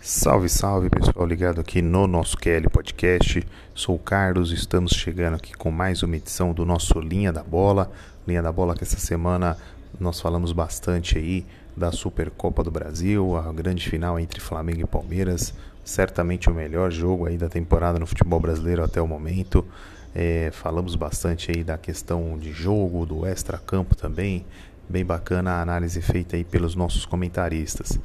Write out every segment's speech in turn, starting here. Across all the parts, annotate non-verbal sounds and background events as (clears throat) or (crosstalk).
Salve, salve pessoal ligado aqui no nosso QL Podcast. Sou o Carlos, estamos chegando aqui com mais uma edição do nosso Linha da Bola. Linha da Bola que essa semana nós falamos bastante aí da Supercopa do Brasil, a grande final entre Flamengo e Palmeiras. Certamente o melhor jogo aí da temporada no futebol brasileiro até o momento. É, falamos bastante aí da questão de jogo, do extra-campo também. Bem bacana a análise feita aí pelos nossos comentaristas.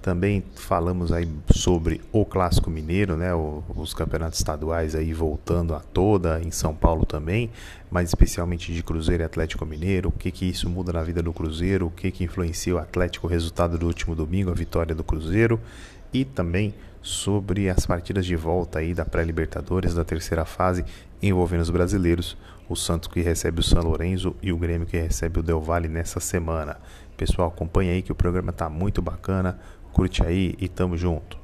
Também falamos aí sobre o Clássico Mineiro, né? O, os campeonatos estaduais aí voltando a toda, em São Paulo também, mas especialmente de Cruzeiro e Atlético Mineiro. O que que isso muda na vida do Cruzeiro? O que que influencia o Atlético, o resultado do último domingo, a vitória do Cruzeiro? E também sobre as partidas de volta aí da pré-Libertadores da terceira fase envolvendo os brasileiros, o Santos que recebe o São Lourenço e o Grêmio que recebe o Del Valle nessa semana. Pessoal, acompanha aí que o programa está muito bacana Curte aí e tamo junto.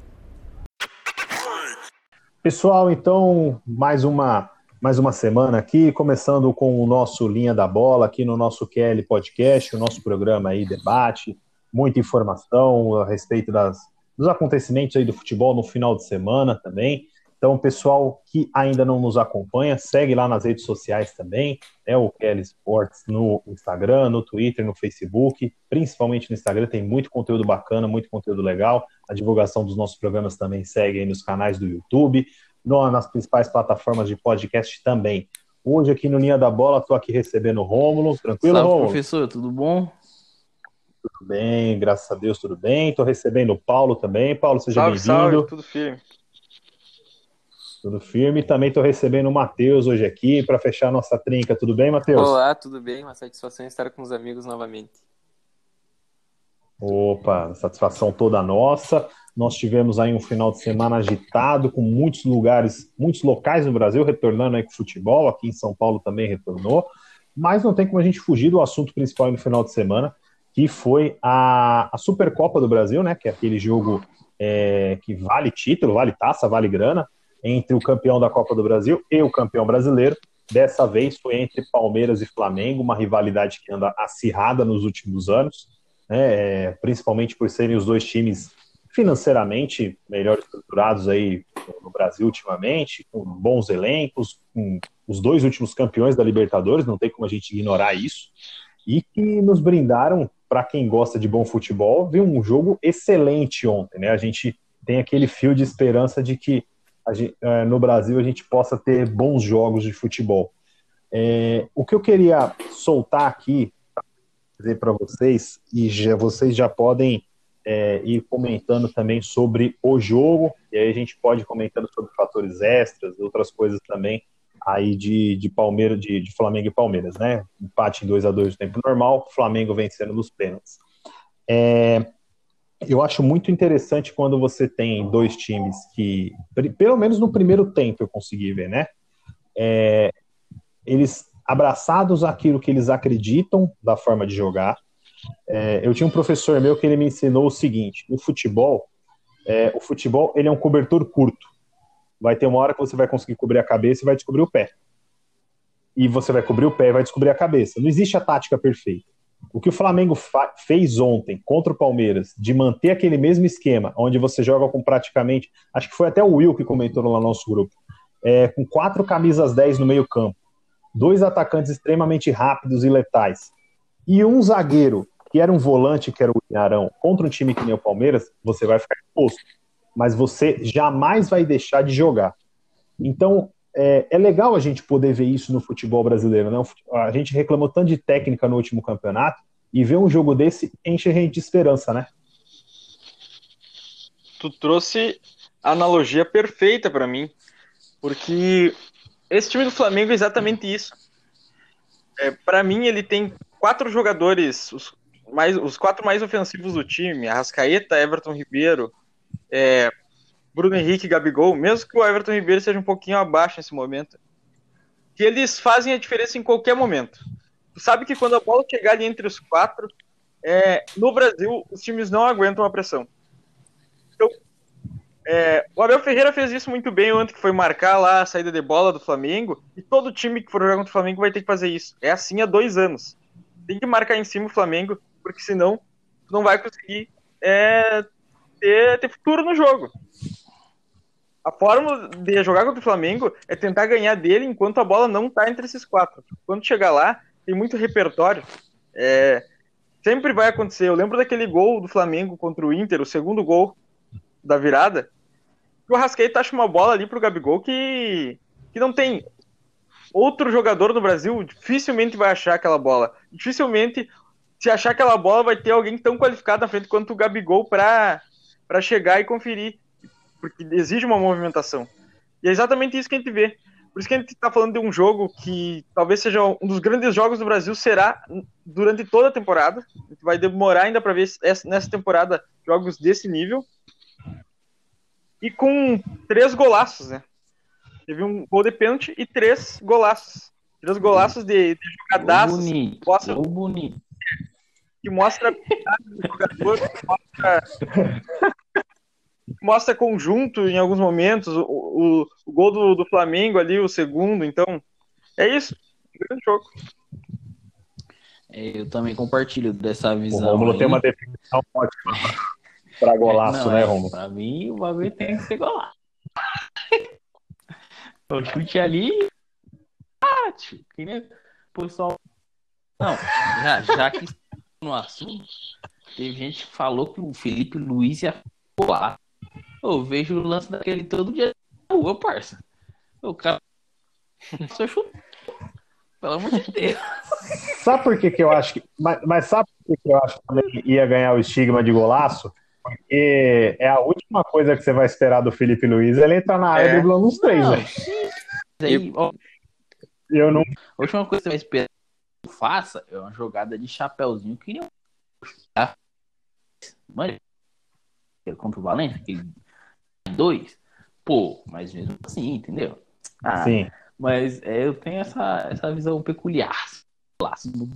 Pessoal, então, mais uma mais uma semana aqui, começando com o nosso Linha da Bola aqui no nosso QL Podcast, o nosso programa aí, debate, muita informação a respeito das, dos acontecimentos aí do futebol no final de semana também. Então, pessoal que ainda não nos acompanha, segue lá nas redes sociais também, né, o Kelly Sports no Instagram, no Twitter, no Facebook, principalmente no Instagram, tem muito conteúdo bacana, muito conteúdo legal. A divulgação dos nossos programas também segue aí nos canais do YouTube, no, nas principais plataformas de podcast também. Hoje aqui no Linha da Bola, estou aqui recebendo o Rômulo, tranquilo, Salve, Rômulo? professor, tudo bom? Tudo bem, graças a Deus, tudo bem. Estou recebendo o Paulo também. Paulo, seja bem-vindo. tudo firme. Tudo firme. Também estou recebendo o Matheus hoje aqui para fechar nossa trinca. Tudo bem, Matheus? Olá, tudo bem? Uma satisfação estar com os amigos novamente. Opa, satisfação toda nossa. Nós tivemos aí um final de semana agitado, com muitos lugares, muitos locais no Brasil retornando aí com futebol. Aqui em São Paulo também retornou. Mas não tem como a gente fugir do assunto principal no final de semana, que foi a, a Supercopa do Brasil, né? Que é aquele jogo é, que vale título, vale taça, vale grana entre o campeão da Copa do Brasil e o campeão brasileiro. Dessa vez foi entre Palmeiras e Flamengo, uma rivalidade que anda acirrada nos últimos anos, né, principalmente por serem os dois times financeiramente melhor estruturados aí no Brasil ultimamente, com bons elencos, com os dois últimos campeões da Libertadores, não tem como a gente ignorar isso, e que nos brindaram, para quem gosta de bom futebol, viu um jogo excelente ontem, né? A gente tem aquele fio de esperança de que gente, é, no Brasil a gente possa ter bons jogos de futebol. É, o que eu queria soltar aqui, dizer para vocês, e já, vocês já podem é, ir comentando também sobre o jogo, e aí a gente pode ir comentando sobre fatores extras, outras coisas também aí de, de Palmeiras, de, de Flamengo e Palmeiras, né? Empate em 2 a 2 no tempo normal, Flamengo vencendo nos pênaltis. É, eu acho muito interessante quando você tem dois times que, pelo menos no primeiro tempo, eu consegui ver, né? É, eles abraçados àquilo que eles acreditam da forma de jogar. É, eu tinha um professor meu que ele me ensinou o seguinte: no futebol, é, o futebol ele é um cobertor curto. Vai ter uma hora que você vai conseguir cobrir a cabeça e vai descobrir o pé. E você vai cobrir o pé e vai descobrir a cabeça. Não existe a tática perfeita. O que o Flamengo fez ontem contra o Palmeiras, de manter aquele mesmo esquema, onde você joga com praticamente. Acho que foi até o Will que comentou lá no nosso grupo. É, com quatro camisas 10 no meio-campo, dois atacantes extremamente rápidos e letais, e um zagueiro que era um volante, que era o Inharão, contra um time que nem o Palmeiras, você vai ficar exposto. Mas você jamais vai deixar de jogar. Então, é, é, legal a gente poder ver isso no futebol brasileiro. Né? A gente reclamou tanto de técnica no último campeonato e ver um jogo desse enche a gente de esperança, né? Tu trouxe a analogia perfeita para mim, porque esse time do Flamengo é exatamente isso. É, para mim, ele tem quatro jogadores, os, mais, os quatro mais ofensivos do time: Arrascaeta, Everton Ribeiro, é, Bruno Henrique e Gabigol, mesmo que o Everton Ribeiro seja um pouquinho abaixo nesse momento, que eles fazem a diferença em qualquer momento. Tu sabe que quando a bola chegar ali entre os quatro, é, no Brasil, os times não aguentam a pressão. Então, É, o Abel Ferreira fez isso muito bem ontem, que foi marcar lá a saída de bola do Flamengo, e todo time que for jogar contra o Flamengo vai ter que fazer isso. É assim há dois anos. Tem que marcar em cima o Flamengo, porque senão não vai conseguir é, ter, ter futuro no jogo. A forma de jogar contra o Flamengo é tentar ganhar dele enquanto a bola não tá entre esses quatro. Quando chegar lá, tem muito repertório. É, sempre vai acontecer. Eu lembro daquele gol do Flamengo contra o Inter, o segundo gol da virada, o Arrascaeta acha uma bola ali pro Gabigol que, que não tem. Outro jogador no Brasil dificilmente vai achar aquela bola. Dificilmente, se achar aquela bola, vai ter alguém tão qualificado na frente quanto o Gabigol para chegar e conferir. Porque exige uma movimentação. E é exatamente isso que a gente vê. Por isso que a gente está falando de um jogo que talvez seja um dos grandes jogos do Brasil, será durante toda a temporada. A gente vai demorar ainda para ver nessa temporada jogos desse nível e com três golaços, né? Teve um gol de pênalti e três golaços. Três golaços de, de jogadaços. Bonito, mostra, bonito. Que mostra do jogador, mostra, (laughs) mostra conjunto em alguns momentos. O, o, o gol do, do, Flamengo ali, o segundo. Então, é isso. grande jogo. É, eu também compartilho dessa visão. O Romulo tem uma definição ótima pra golaço, não, né, é, Romulo? Pra mim, o bagulho tem que ser golaço. (laughs) o chute ali. Ah, tio, que nem o pessoal. Não, já, já que no assunto, teve gente que falou que o Felipe Luiz ia pular. Eu vejo o lance daquele todo dia na rua, parça. O cara (laughs) só chutou. Pelo amor de Deus. Sabe por que, que eu acho que. Mas, mas sabe por que, que eu acho que também ia ganhar o estigma de golaço? Porque é a última coisa que você vai esperar do Felipe Luiz, ele entrar na área é. driblando os três, velho. Aí, ó, Eu não. a última coisa que você vai esperar que eu faça é uma jogada de chapéuzinho que nem tá? Mano, contra o Valência, aquele dois, pô, mas mesmo assim, entendeu? Ah, Sim. Mas é, eu tenho essa, essa visão peculiar.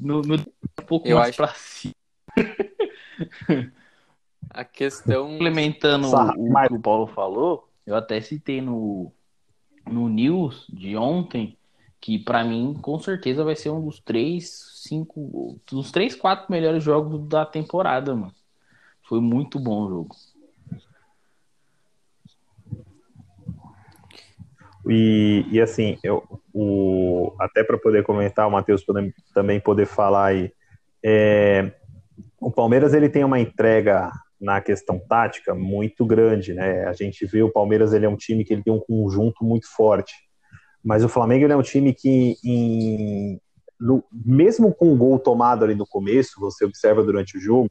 No, no, um pouco Eu mais acho- pra cima. (laughs) A questão. Complementando Sa- o, o que o Paulo falou, eu até citei no, no News de ontem que pra mim com certeza vai ser um dos três, cinco, dos três, quatro melhores jogos da temporada, mano. Foi muito bom o jogo. E, e assim, eu, o, até para poder comentar, o Matheus também poder falar aí, é, o Palmeiras ele tem uma entrega na questão tática muito grande, né? A gente vê o Palmeiras ele é um time que ele tem um conjunto muito forte, mas o Flamengo ele é um time que em, no- mesmo com o gol tomado ali no começo, você observa durante o jogo,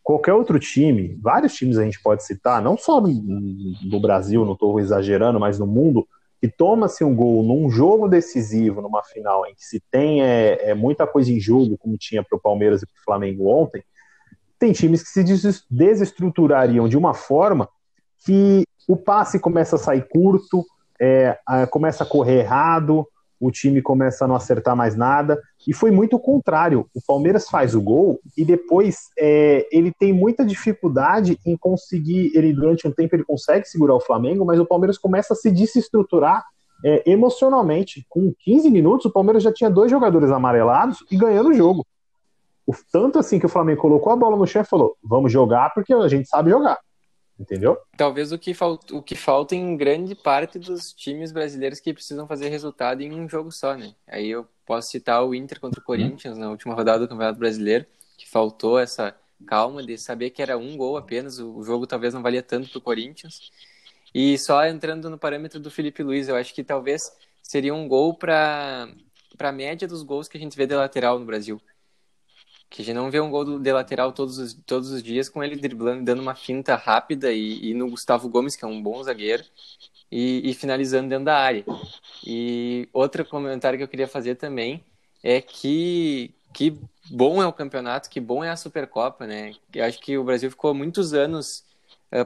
qualquer outro time, vários times a gente pode citar, não só no, no Brasil, não estou exagerando, mas no mundo, que toma-se um gol num jogo decisivo, numa final, em que se tem é, é, muita coisa em jogo, como tinha para o Palmeiras e para o Flamengo ontem, tem times que se des- desestruturariam de uma forma que o passe começa a sair curto, é, começa a correr errado, o time começa a não acertar mais nada, e foi muito o contrário. O Palmeiras faz o gol e depois é, ele tem muita dificuldade em conseguir. Ele durante um tempo ele consegue segurar o Flamengo, mas o Palmeiras começa a se desestruturar é, emocionalmente. Com 15 minutos, o Palmeiras já tinha dois jogadores amarelados e ganhando o jogo. O, tanto assim que o Flamengo colocou a bola no chão e falou: vamos jogar porque a gente sabe jogar. Entendeu? Talvez o que, falta, o que falta em grande parte dos times brasileiros que precisam fazer resultado em um jogo só, né? Aí eu posso citar o Inter contra o Corinthians na última rodada do Campeonato Brasileiro, que faltou essa calma de saber que era um gol apenas, o jogo talvez não valia tanto para o Corinthians. E só entrando no parâmetro do Felipe Luiz, eu acho que talvez seria um gol para a média dos gols que a gente vê de lateral no Brasil. Que a gente não vê um gol de lateral todos os, todos os dias com ele driblando, dando uma finta rápida e, e no Gustavo Gomes, que é um bom zagueiro, e, e finalizando dentro da área. E outro comentário que eu queria fazer também é que, que bom é o campeonato, que bom é a Supercopa, né? Eu acho que o Brasil ficou muitos anos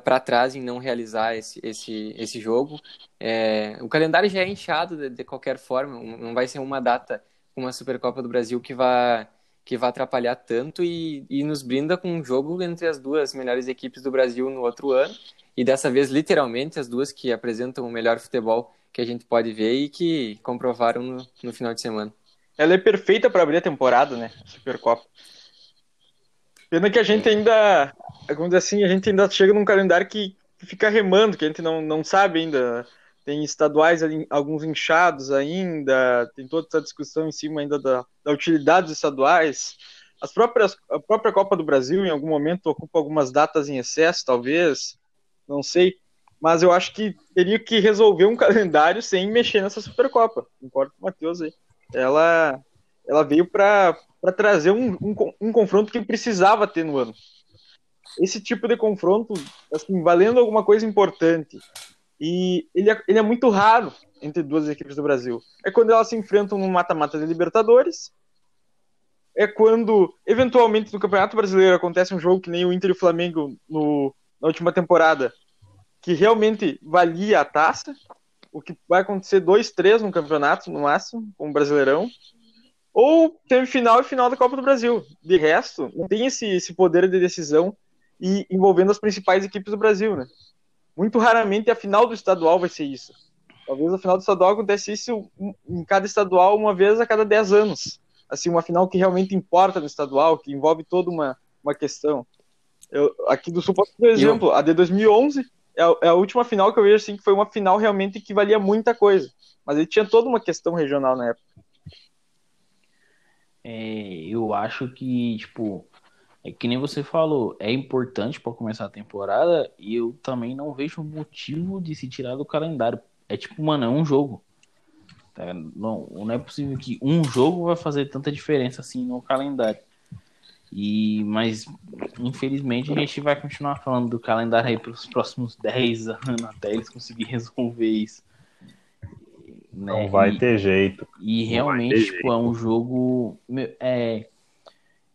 para trás em não realizar esse, esse, esse jogo. É, o calendário já é inchado de, de qualquer forma, não vai ser uma data com uma Supercopa do Brasil que vai que vai atrapalhar tanto e, e nos brinda com um jogo entre as duas melhores equipes do Brasil no outro ano e dessa vez, literalmente, as duas que apresentam o melhor futebol que a gente pode ver e que comprovaram no, no final de semana. Ela é perfeita para abrir a temporada, né? Supercopa. Pena que a gente ainda, vamos dizer assim, a gente ainda chega num calendário que fica remando, que a gente não, não sabe ainda. Tem estaduais ali, alguns inchados ainda, tem toda essa discussão em cima ainda da, da utilidade dos estaduais. As próprias, a própria Copa do Brasil, em algum momento, ocupa algumas datas em excesso, talvez, não sei. Mas eu acho que teria que resolver um (laughs) calendário sem mexer nessa Supercopa. Concordo com o Matheus aí. Ela, ela veio para trazer um, um, um confronto que precisava ter no ano. Esse tipo de confronto, assim, valendo alguma coisa importante. E ele é, ele é muito raro entre duas equipes do Brasil. É quando elas se enfrentam no mata-mata de Libertadores é quando, eventualmente, no Campeonato Brasileiro acontece um jogo que nem o Inter e o Flamengo no, na última temporada, que realmente valia a taça, o que vai acontecer dois, três no campeonato, no máximo, com o Brasileirão, ou teve final e final da Copa do Brasil. De resto, não tem esse, esse poder de decisão e envolvendo as principais equipes do Brasil, né? Muito raramente a final do estadual vai ser isso. Talvez a final do estadual acontece isso em cada estadual uma vez a cada dez anos assim, uma final que realmente importa no estadual, que envolve toda uma, uma questão. Eu, aqui do Sul, por exemplo, a de 2011 é a, é a, última final que eu vejo assim, que foi uma final realmente que valia muita coisa. Mas ele tinha toda uma questão regional na época. É, eu acho que, tipo, é que nem você falou, é importante para começar a temporada e eu também não vejo motivo de se tirar do calendário. É tipo, mano, é um jogo. Tá? Não, não é possível que um jogo vai fazer tanta diferença assim no calendário. E, mas, infelizmente, a gente vai continuar falando do calendário aí para os próximos (laughs) 10 anos até eles conseguirem resolver isso. Né? Não vai e, ter jeito. E realmente, tipo, jeito. é um jogo. É,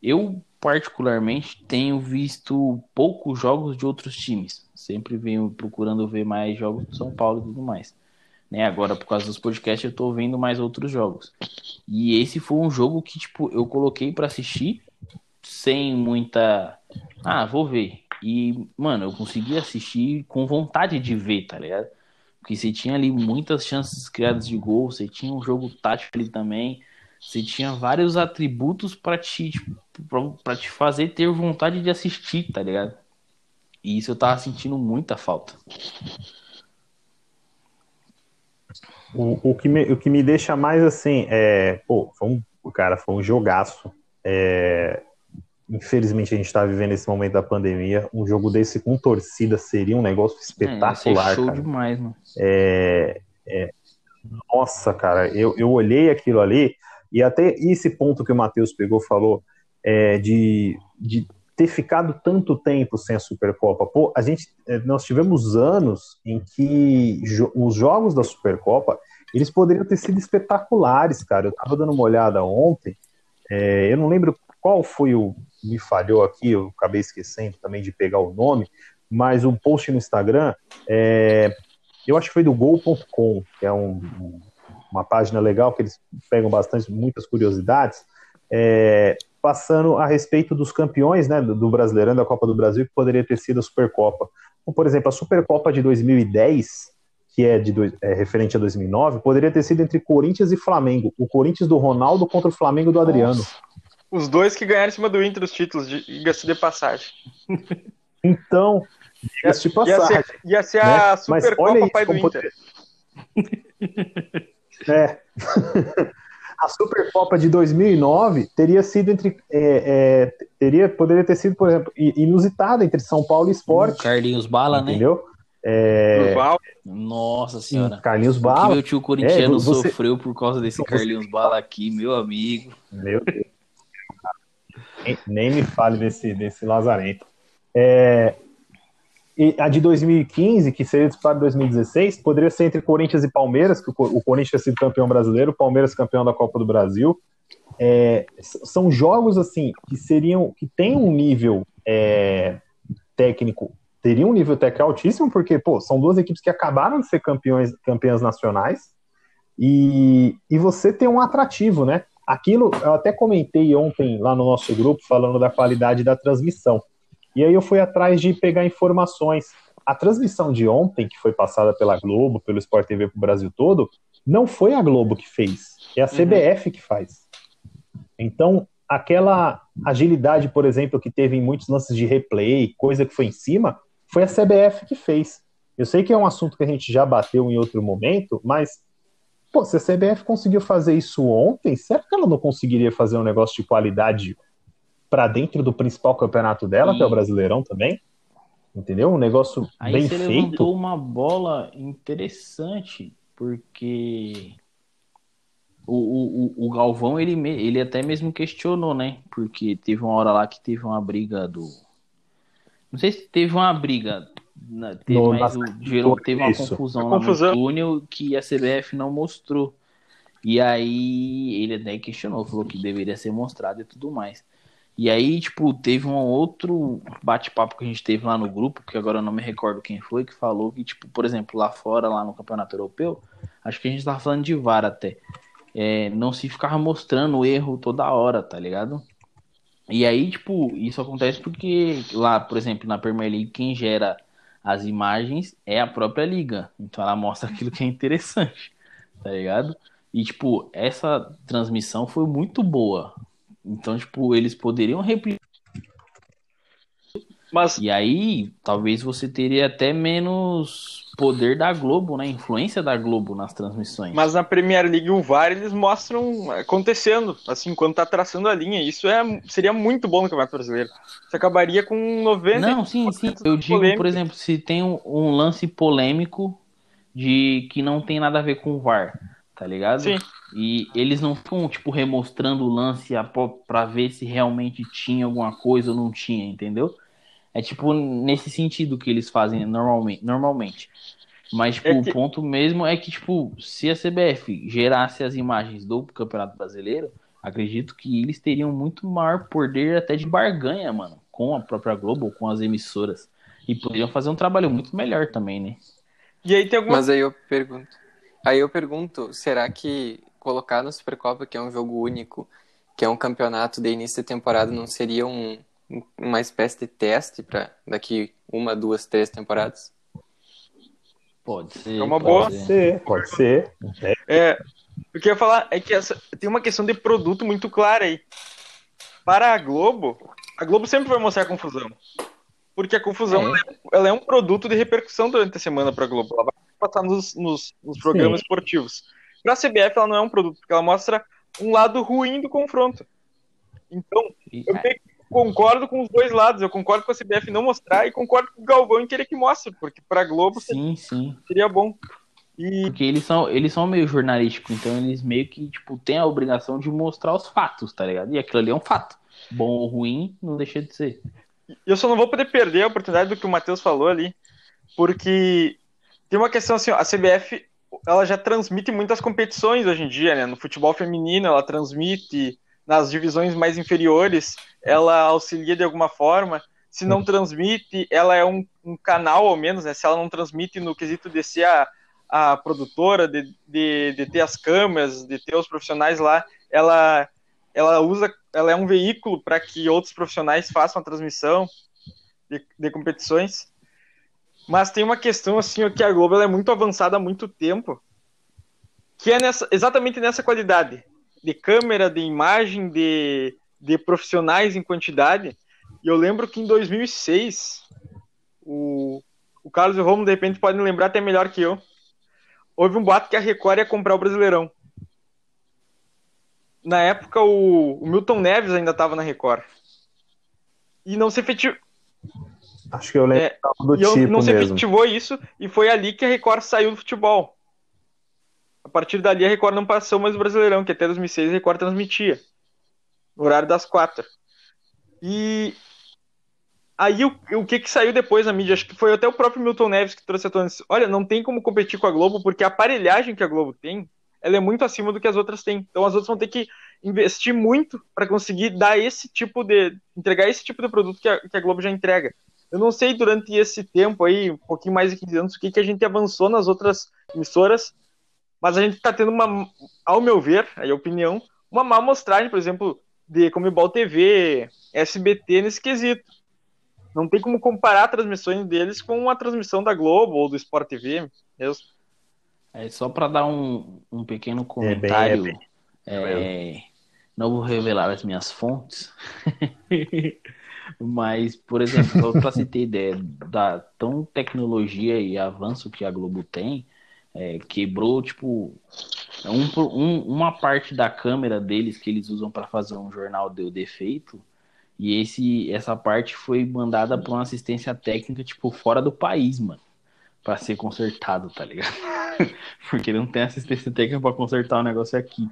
eu, particularmente, tenho visto poucos jogos de outros times. Sempre venho procurando ver mais jogos do São Paulo e tudo mais. Né? Agora, por causa dos podcasts, eu tô vendo mais outros jogos. E esse foi um jogo que, tipo, eu coloquei para assistir sem muita. Ah, vou ver. E, mano, eu consegui assistir com vontade de ver, tá ligado? Porque você tinha ali muitas chances criadas de gol, você tinha um jogo tático ali também, você tinha vários atributos para te, tipo, pra te fazer ter vontade de assistir, tá ligado? E isso eu tava sentindo muita falta. O, o, que me, o que me deixa mais assim é, pô, foi um, cara, foi um jogaço. É, infelizmente a gente está vivendo esse momento da pandemia. Um jogo desse com torcida seria um negócio é, espetacular. É, show cara. demais, mano. É, é, nossa, cara, eu, eu olhei aquilo ali e até esse ponto que o Matheus pegou falou é, de, de ter ficado tanto tempo sem a Supercopa. Pô, a gente, eh, nós tivemos anos em que jo os jogos da Supercopa eles poderiam ter sido espetaculares, cara. Eu tava dando uma olhada ontem, é, eu não lembro qual foi o me falhou aqui, eu acabei esquecendo também de pegar o nome, mas um post no Instagram, é, eu acho que foi do Gol.com, que é um, uma página legal que eles pegam bastante muitas curiosidades. É, passando a respeito dos campeões né, do Brasileirão da Copa do Brasil, que poderia ter sido a Supercopa. Como, por exemplo, a Supercopa de 2010, que é, de, é referente a 2009, poderia ter sido entre Corinthians e Flamengo. O Corinthians do Ronaldo contra o Flamengo do Adriano. Nossa. Os dois que ganharam em cima do Inter os títulos, diga-se de passagem. (laughs) Então, diga-se de passagem. Ia ser, ia ser né? a Supercopa Pai do Inter. É. (laughs) a Supercopa de 2009 teria sido entre é, é, teria poderia ter sido por exemplo inusitada entre São Paulo e Sport. Hum, Carlinhos Bala, entendeu? né? É... Nossa senhora. Carlinhos Bala. O que meu tio corintiano é, você... sofreu por causa desse Carlinhos Bala aqui, meu amigo. Meu Deus. nem, nem me fale desse, desse Lazarento. É, a de 2015, que seria disputada em 2016, poderia ser entre Corinthians e Palmeiras, que o Corinthians é sido campeão brasileiro, o Palmeiras campeão da Copa do Brasil. É, são jogos assim que seriam que tem um nível é, técnico, teria um nível técnico altíssimo, porque pô, são duas equipes que acabaram de ser campeões, campeãs nacionais, e, e você tem um atrativo, né? Aquilo eu até comentei ontem lá no nosso grupo falando da qualidade da transmissão. E aí eu fui atrás de pegar informações. a transmissão de ontem, que foi passada pela Globo, pelo Sport TV para o Brasil todo, não foi a Globo que fez, é a CBF uhum. que faz. Então, aquela agilidade, por exemplo, que teve em muitos lances de replay, coisa que foi em cima, foi a CBF que fez. Eu sei que é um assunto que a gente já bateu em outro momento, mas pô, se a CBF conseguiu fazer isso ontem, será que ela não conseguiria fazer um negócio de qualidade para dentro do principal campeonato dela, e... que é o Brasileirão também? Entendeu? Um negócio Aí bem você feito. levantou uma bola interessante, porque o, o, o Galvão, ele, ele até mesmo questionou, né? Porque teve uma hora lá que teve uma briga do. Não sei se teve uma briga. Né? Teve, no, mas o, gerou, teve uma isso. confusão lá confusão. no túnel que a CBF não mostrou. E aí ele até questionou, falou que deveria ser mostrado e tudo mais. E aí, tipo, teve um outro bate-papo que a gente teve lá no grupo, que agora eu não me recordo quem foi, que falou que, tipo, por exemplo, lá fora, lá no Campeonato Europeu, acho que a gente tava falando de VAR até, é, não se ficava mostrando o erro toda hora, tá ligado? E aí, tipo, isso acontece porque lá, por exemplo, na Premier League, quem gera as imagens é a própria liga. Então ela mostra (laughs) aquilo que é interessante, tá ligado? E, tipo, essa transmissão foi muito boa. Então, tipo, eles poderiam replicar. Mas... E aí, talvez você teria até menos poder da Globo, né? Influência da Globo nas transmissões. Mas na Premier League o VAR eles mostram acontecendo, assim, quando tá traçando a linha. Isso é, seria muito bom no Campeonato Brasileiro. Você acabaria com 90. Não, sim, sim. Eu digo, polêmica. por exemplo, se tem um, um lance polêmico de que não tem nada a ver com o VAR, tá ligado? Sim. E eles não ficam, tipo, remostrando o lance para ver se realmente tinha alguma coisa ou não tinha, entendeu? É tipo nesse sentido que eles fazem normalmente. normalmente. Mas, tipo, é que... o ponto mesmo é que, tipo, se a CBF gerasse as imagens do Campeonato Brasileiro, acredito que eles teriam muito maior poder até de barganha, mano, com a própria Globo, ou com as emissoras. E poderiam fazer um trabalho muito melhor também, né? E aí tem alguma... Mas aí eu pergunto. Aí eu pergunto, será que colocar na Supercopa, que é um jogo único, que é um campeonato de início de temporada, não seria um, uma espécie de teste para daqui uma, duas, três temporadas? Pode ser. É uma boa. Pode ser, pode ser. É, o que eu ia falar é que essa, tem uma questão de produto muito clara aí. Para a Globo, a Globo sempre vai mostrar a confusão. Porque a confusão é. Ela, é, ela é um produto de repercussão durante a semana para a Globo. Ela vai passar nos, nos, nos programas Sim. esportivos. Para a CBF, ela não é um produto, porque ela mostra um lado ruim do confronto. Então, eu concordo com os dois lados. Eu concordo com a CBF não mostrar e concordo com o Galvão em querer que mostre, porque para Globo sim, sim. seria bom. E... Porque eles são, eles são meio jornalísticos, então eles meio que, tipo, têm a obrigação de mostrar os fatos, tá ligado? E aquilo ali é um fato. Bom ou ruim, não deixa de ser. Eu só não vou poder perder a oportunidade do que o Matheus falou ali, porque tem uma questão assim, a CBF ela já transmite muitas competições hoje em dia, né? No futebol feminino, ela transmite nas divisões mais inferiores, ela auxilia de alguma forma. Se não transmite, ela é um, um canal, ao menos, né? Se ela não transmite no quesito de ser a, a produtora, de, de, de ter as câmeras, de ter os profissionais lá, ela, ela usa, ela é um veículo para que outros profissionais façam a transmissão de, de competições. Mas tem uma questão assim, que a Globo é muito avançada há muito tempo, que é nessa, exatamente nessa qualidade de câmera, de imagem, de, de profissionais em quantidade. E eu lembro que em 2006, o, o Carlos e o Romo, de repente, podem lembrar até melhor que eu. Houve um boato que a Record ia comprar o Brasileirão. Na época, o, o Milton Neves ainda estava na Record. E não se efetivou. Acho que eu lembro é, do tipo não se efetivou isso, e foi ali que a Record saiu do futebol. A partir dali a Record não passou mais o Brasileirão, que até 2006 a Record transmitia. No horário das quatro. E aí o, o que que saiu depois na mídia? Acho que foi até o próprio Milton Neves que trouxe a tona. Olha, não tem como competir com a Globo, porque a aparelhagem que a Globo tem, ela é muito acima do que as outras têm. Então as outras vão ter que investir muito para conseguir dar esse tipo de. entregar esse tipo de produto que a, que a Globo já entrega. Eu não sei durante esse tempo aí, um pouquinho mais de 15 anos, o que, que a gente avançou nas outras emissoras mas a gente está tendo uma, ao meu ver, aí a opinião, uma má amostragem, por exemplo, de Comebol TV, SBT nesse quesito. Não tem como comparar a transmissão deles com a transmissão da Globo ou do Sport TV mesmo. É só para dar um, um pequeno comentário. bem, é, não vou revelar as minhas fontes. (laughs) Mas, por exemplo, para você ter ideia da tão tecnologia e avanço que a Globo tem, é, quebrou, tipo, um, um, uma parte da câmera deles que eles usam para fazer um jornal deu defeito. E esse, essa parte foi mandada para uma assistência técnica, tipo, fora do país, mano. Pra ser consertado, tá ligado? (laughs) Porque não tem assistência técnica para consertar o negócio aqui.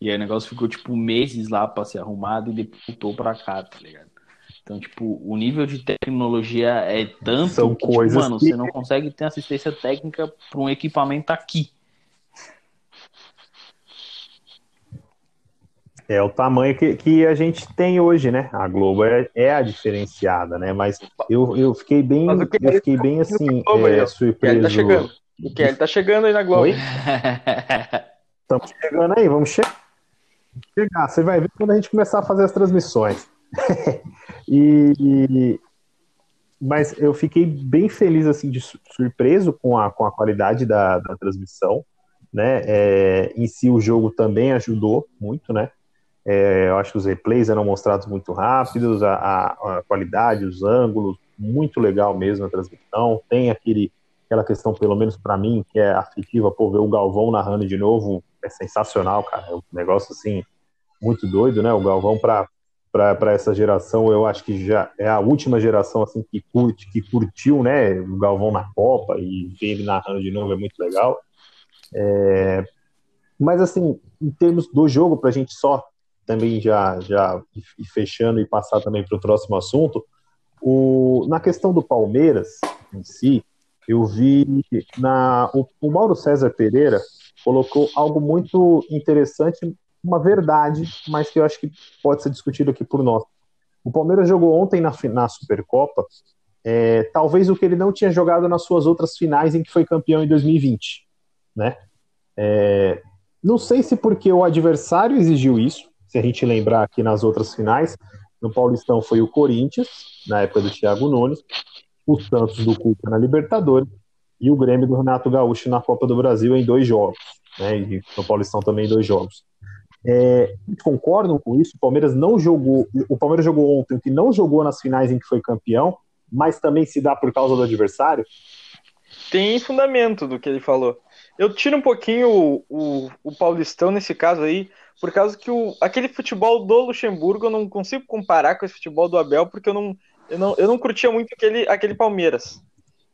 E aí o negócio ficou, tipo, meses lá pra ser arrumado e depois voltou pra cá, tá ligado? Então, tipo, o nível de tecnologia é tanto São que, tipo, coisas mano, que- você não consegue ter assistência técnica para um equipamento aqui. É o tamanho que, que a gente tem hoje, né? A Globo é, é a diferenciada, né? Mas eu, eu fiquei bem, eu fiquei bem assim, Globo é, ó. surpreso. Kelly tá chegando. O Kelly tá chegando aí na Globo. Estamos (laughs) chegando aí, vamos che- chegar. Você vai ver quando a gente começar a fazer as transmissões. (laughs) e, e- mas eu fiquei bem feliz assim de su- surpreso com a, com a qualidade da, da transmissão, né? É, em si o jogo também ajudou muito, né? É, eu acho que os replays eram mostrados muito rápidos, a, a- a qualidade, os ângulos, muito legal mesmo a transmissão. Tem aquele, aquela questão, pelo menos para mim, que é afetiva, pô, ver o Galvão narrando de novo é sensacional, cara. É um negócio assim, muito doido, né? O Galvão para para essa geração, eu acho que já é a última geração assim que curte, que curtiu, né? O Galvão na Copa e ver ele narrando de novo é muito legal. É, mas assim, em termos do jogo, para a gente só também já já ir fechando e passar também para o próximo assunto, o, na questão do Palmeiras em si, eu vi na o, o Mauro César Pereira colocou algo muito interessante uma verdade, mas que eu acho que pode ser discutido aqui por nós. O Palmeiras jogou ontem na, na Supercopa, é, talvez o que ele não tinha jogado nas suas outras finais em que foi campeão em 2020, né? É, não sei se porque o adversário exigiu isso, se a gente lembrar aqui nas outras finais, no Paulistão foi o Corinthians, na época do Thiago Nunes, o Santos do Cuca na Libertadores e o Grêmio do Renato Gaúcho na Copa do Brasil em dois jogos, né? E no Paulistão também em dois jogos. É, concordam com isso? O Palmeiras não jogou. O Palmeiras jogou ontem, que não jogou nas finais em que foi campeão, mas também se dá por causa do adversário? Tem fundamento do que ele falou. Eu tiro um pouquinho o, o, o Paulistão nesse caso aí, por causa que o, aquele futebol do Luxemburgo eu não consigo comparar com esse futebol do Abel, porque eu não, eu não, eu não curtia muito aquele, aquele Palmeiras.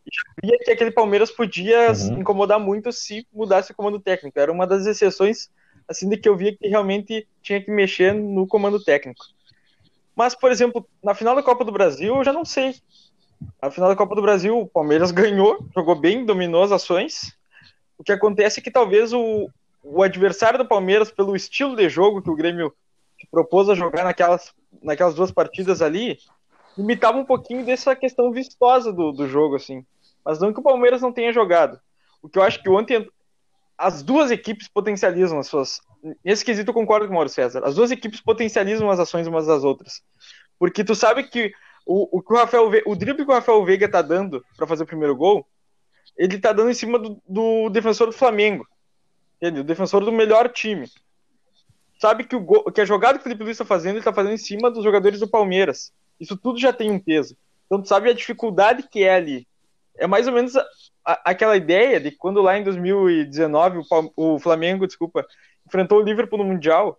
E via que aquele Palmeiras podia Uhum. incomodar muito se mudasse o comando técnico. Era uma das exceções assim de que eu via que realmente tinha que mexer no comando técnico. Mas, por exemplo, na final da Copa do Brasil, eu já não sei. Na final da Copa do Brasil, o Palmeiras (laughs) ganhou, jogou bem, dominou as ações. O que acontece é que talvez o, o adversário do Palmeiras, pelo estilo de jogo que o Grêmio propôs a jogar naquelas, naquelas duas partidas ali, limitava um pouquinho dessa questão vistosa do, do jogo, assim. Mas não que o Palmeiras não tenha jogado. O que eu acho que ontem as duas equipes potencializam as suas. Nesse quesito eu concordo com o Mauro César. As duas equipes potencializam as ações umas das outras. Porque tu sabe que o, o que o Rafael Ve... o drible que o Rafael Veiga tá dando para fazer o primeiro gol, ele tá dando em cima do, do defensor do Flamengo. Entendeu? O defensor do melhor time. Sabe que, o gol... que a jogada que o Felipe Luiz tá fazendo, ele tá fazendo em cima dos jogadores do Palmeiras. Isso tudo já tem um peso. Então tu sabe a dificuldade que é ali. É mais ou menos aquela ideia de quando lá em 2019 o, o Flamengo, desculpa, enfrentou o Liverpool no Mundial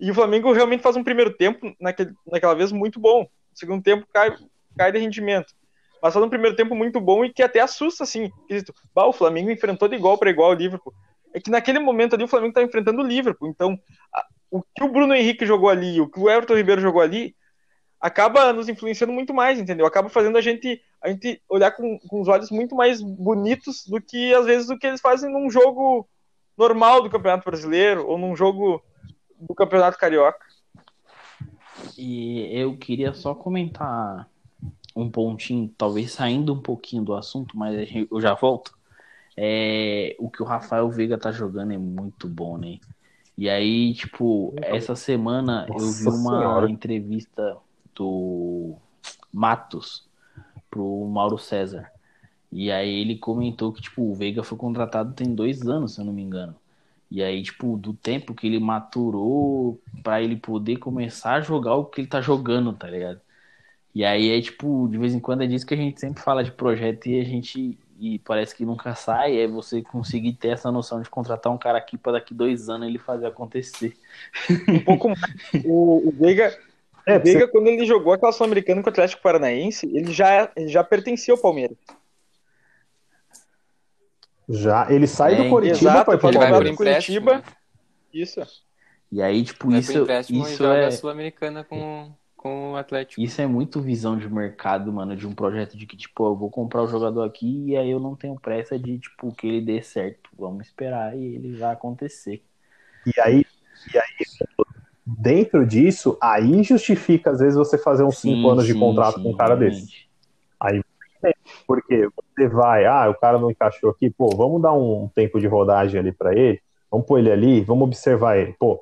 e o Flamengo realmente faz um primeiro tempo naquele, naquela vez muito bom. O segundo tempo cai, cai de rendimento. Mas faz um primeiro tempo muito bom e que até assusta, assim. Bah, o Flamengo enfrentou de igual para igual o Liverpool. É que naquele momento ali o Flamengo tá enfrentando o Liverpool. Então, a- o que o Bruno Henrique jogou ali, o que o Everton Ribeiro jogou ali, acaba nos influenciando muito mais, entendeu? Acaba fazendo a gente, a gente olhar com, com os olhos muito mais bonitos do que, às vezes, do que eles fazem num jogo normal do Campeonato Brasileiro ou num jogo do Campeonato Carioca. E eu queria só comentar um pontinho, talvez saindo um pouquinho do assunto, mas eu já volto. É, o que o Rafael Veiga tá jogando é muito bom, né? E aí, tipo, essa semana eu vi uma Senhora. entrevista do Matos pro Mauro César. E aí ele comentou que, tipo, o Veiga foi contratado tem dois anos, se eu não me engano. E aí, tipo, do tempo que ele maturou para ele poder começar a jogar o que ele tá jogando, tá ligado? E aí é tipo, de vez em quando é disso que a gente sempre fala de projeto e a gente e parece que nunca sai, é você conseguir ter essa noção de contratar um cara aqui para daqui dois anos ele fazer acontecer. Um pouco (laughs) mais. O, o Veiga, é, Veiga você... quando ele jogou aquela Sul-Americana com o Atlético Paranaense, ele já, ele já pertencia ao Palmeiras. Já, ele sai é, do Curitiba para ele vai pro Curitiba. Isso. E aí, tipo, vai isso, isso é Sul-Americana com com o Atlético. Isso é muito visão de mercado, mano, de um projeto de que, tipo, eu vou comprar o jogador aqui e aí eu não tenho pressa de, tipo, que ele dê certo. Vamos esperar e ele vai acontecer. E aí, e aí dentro disso, aí justifica, às vezes, você fazer uns 5 anos sim, de contrato sim, com um cara realmente. desse. Aí, porque você vai, ah, o cara não encaixou aqui, pô, vamos dar um tempo de rodagem ali para ele, vamos pôr ele ali, vamos observar ele, pô,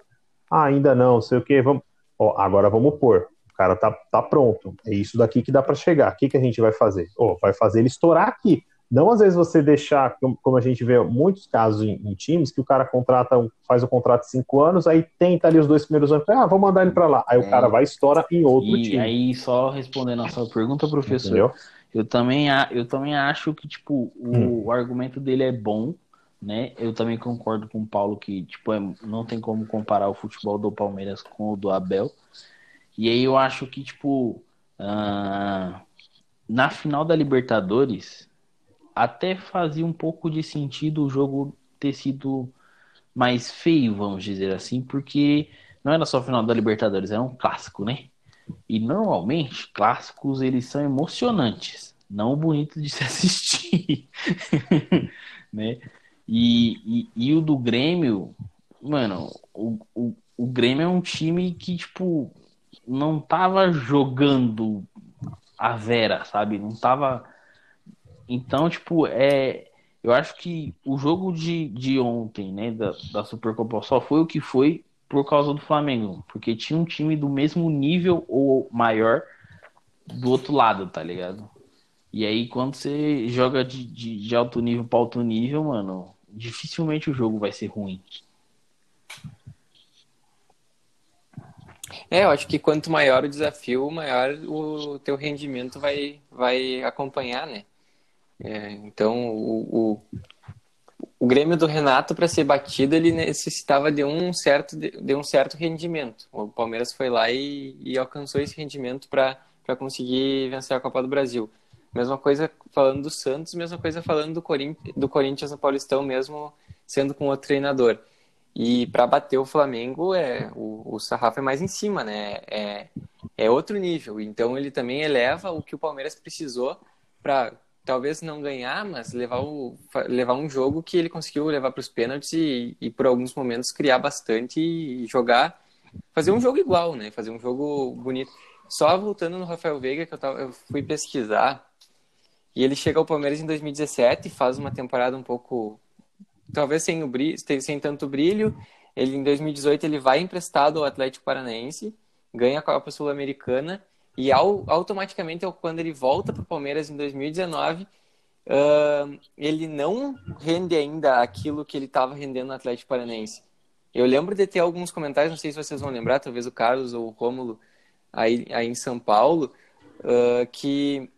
ah, ainda não, sei o que, vamos, ó, agora vamos pôr cara tá, tá pronto, é isso daqui que dá para chegar. O que, que a gente vai fazer? Oh, vai fazer ele estourar aqui. Não às vezes você deixar, como a gente vê muitos casos em, em times, que o cara contrata, faz o contrato de cinco anos, aí tenta ali os dois primeiros anos, ah, vou mandar ele para lá. Aí é. o cara vai e estoura em outro e time. aí, só respondendo a sua pergunta, professor, Entendeu? eu também, eu também acho que, tipo, o, hum. argumento dele é bom, né? Eu também concordo com o Paulo que, tipo, é, não tem como comparar o futebol do Palmeiras com o do Abel. E aí eu acho que, tipo, uh, na final da Libertadores, até fazia um pouco de sentido o jogo ter sido mais feio, vamos dizer assim, porque não era só final da Libertadores, era um clássico, né? E normalmente, clássicos, eles são emocionantes, não bonitos de (laughs) se assistir, né? E, e, e, o do Grêmio, mano, o, o, o Grêmio é um time que, tipo, não tava jogando a Vera, sabe? Não tava. Então, tipo, é. Eu acho que o jogo de, de ontem, né, da, da Supercopa só foi o que foi por causa do Flamengo. Porque tinha um time do mesmo nível ou maior do outro lado, tá ligado? E aí, quando você joga de, de, de alto nível para alto nível, mano, dificilmente o jogo vai ser ruim. É, eu acho que quanto maior o desafio, maior o teu rendimento vai, vai acompanhar, né? É, então, o, o, o, Grêmio do Renato, para ser batido, ele necessitava de um certo, de, de, um certo rendimento. O Palmeiras foi lá e, e alcançou esse rendimento para conseguir vencer a Copa do Brasil. Mesma coisa falando do Santos, mesma coisa falando do, Corin do Corinthians no Paulistão, mesmo sendo com outro treinador. E para bater o Flamengo, é, o, o sarrafo é mais em cima, né? É, é outro nível. Então ele também eleva o que o Palmeiras precisou para talvez não ganhar, mas levar, o, levar um jogo que ele conseguiu levar para os pênaltis e, e, por alguns momentos criar bastante e jogar, fazer um jogo igual, né? Fazer um jogo bonito. Só voltando no Rafael Veiga, que eu, tava, eu fui pesquisar, e ele chega ao Palmeiras em 2017, faz uma temporada um pouco talvez sem, o brilho, sem tanto brilho. Ele em 2018 ele vai emprestado ao Atlético Paranaense, ganha a Copa Sul-Americana e ao, automaticamente quando ele volta para o Palmeiras em 2019 uh, ele não rende ainda aquilo que ele estava rendendo no Atlético Paranaense. Eu lembro de ter alguns comentários, não sei se vocês vão lembrar, talvez o Carlos ou o Rômulo aí, aí em São Paulo, uh, que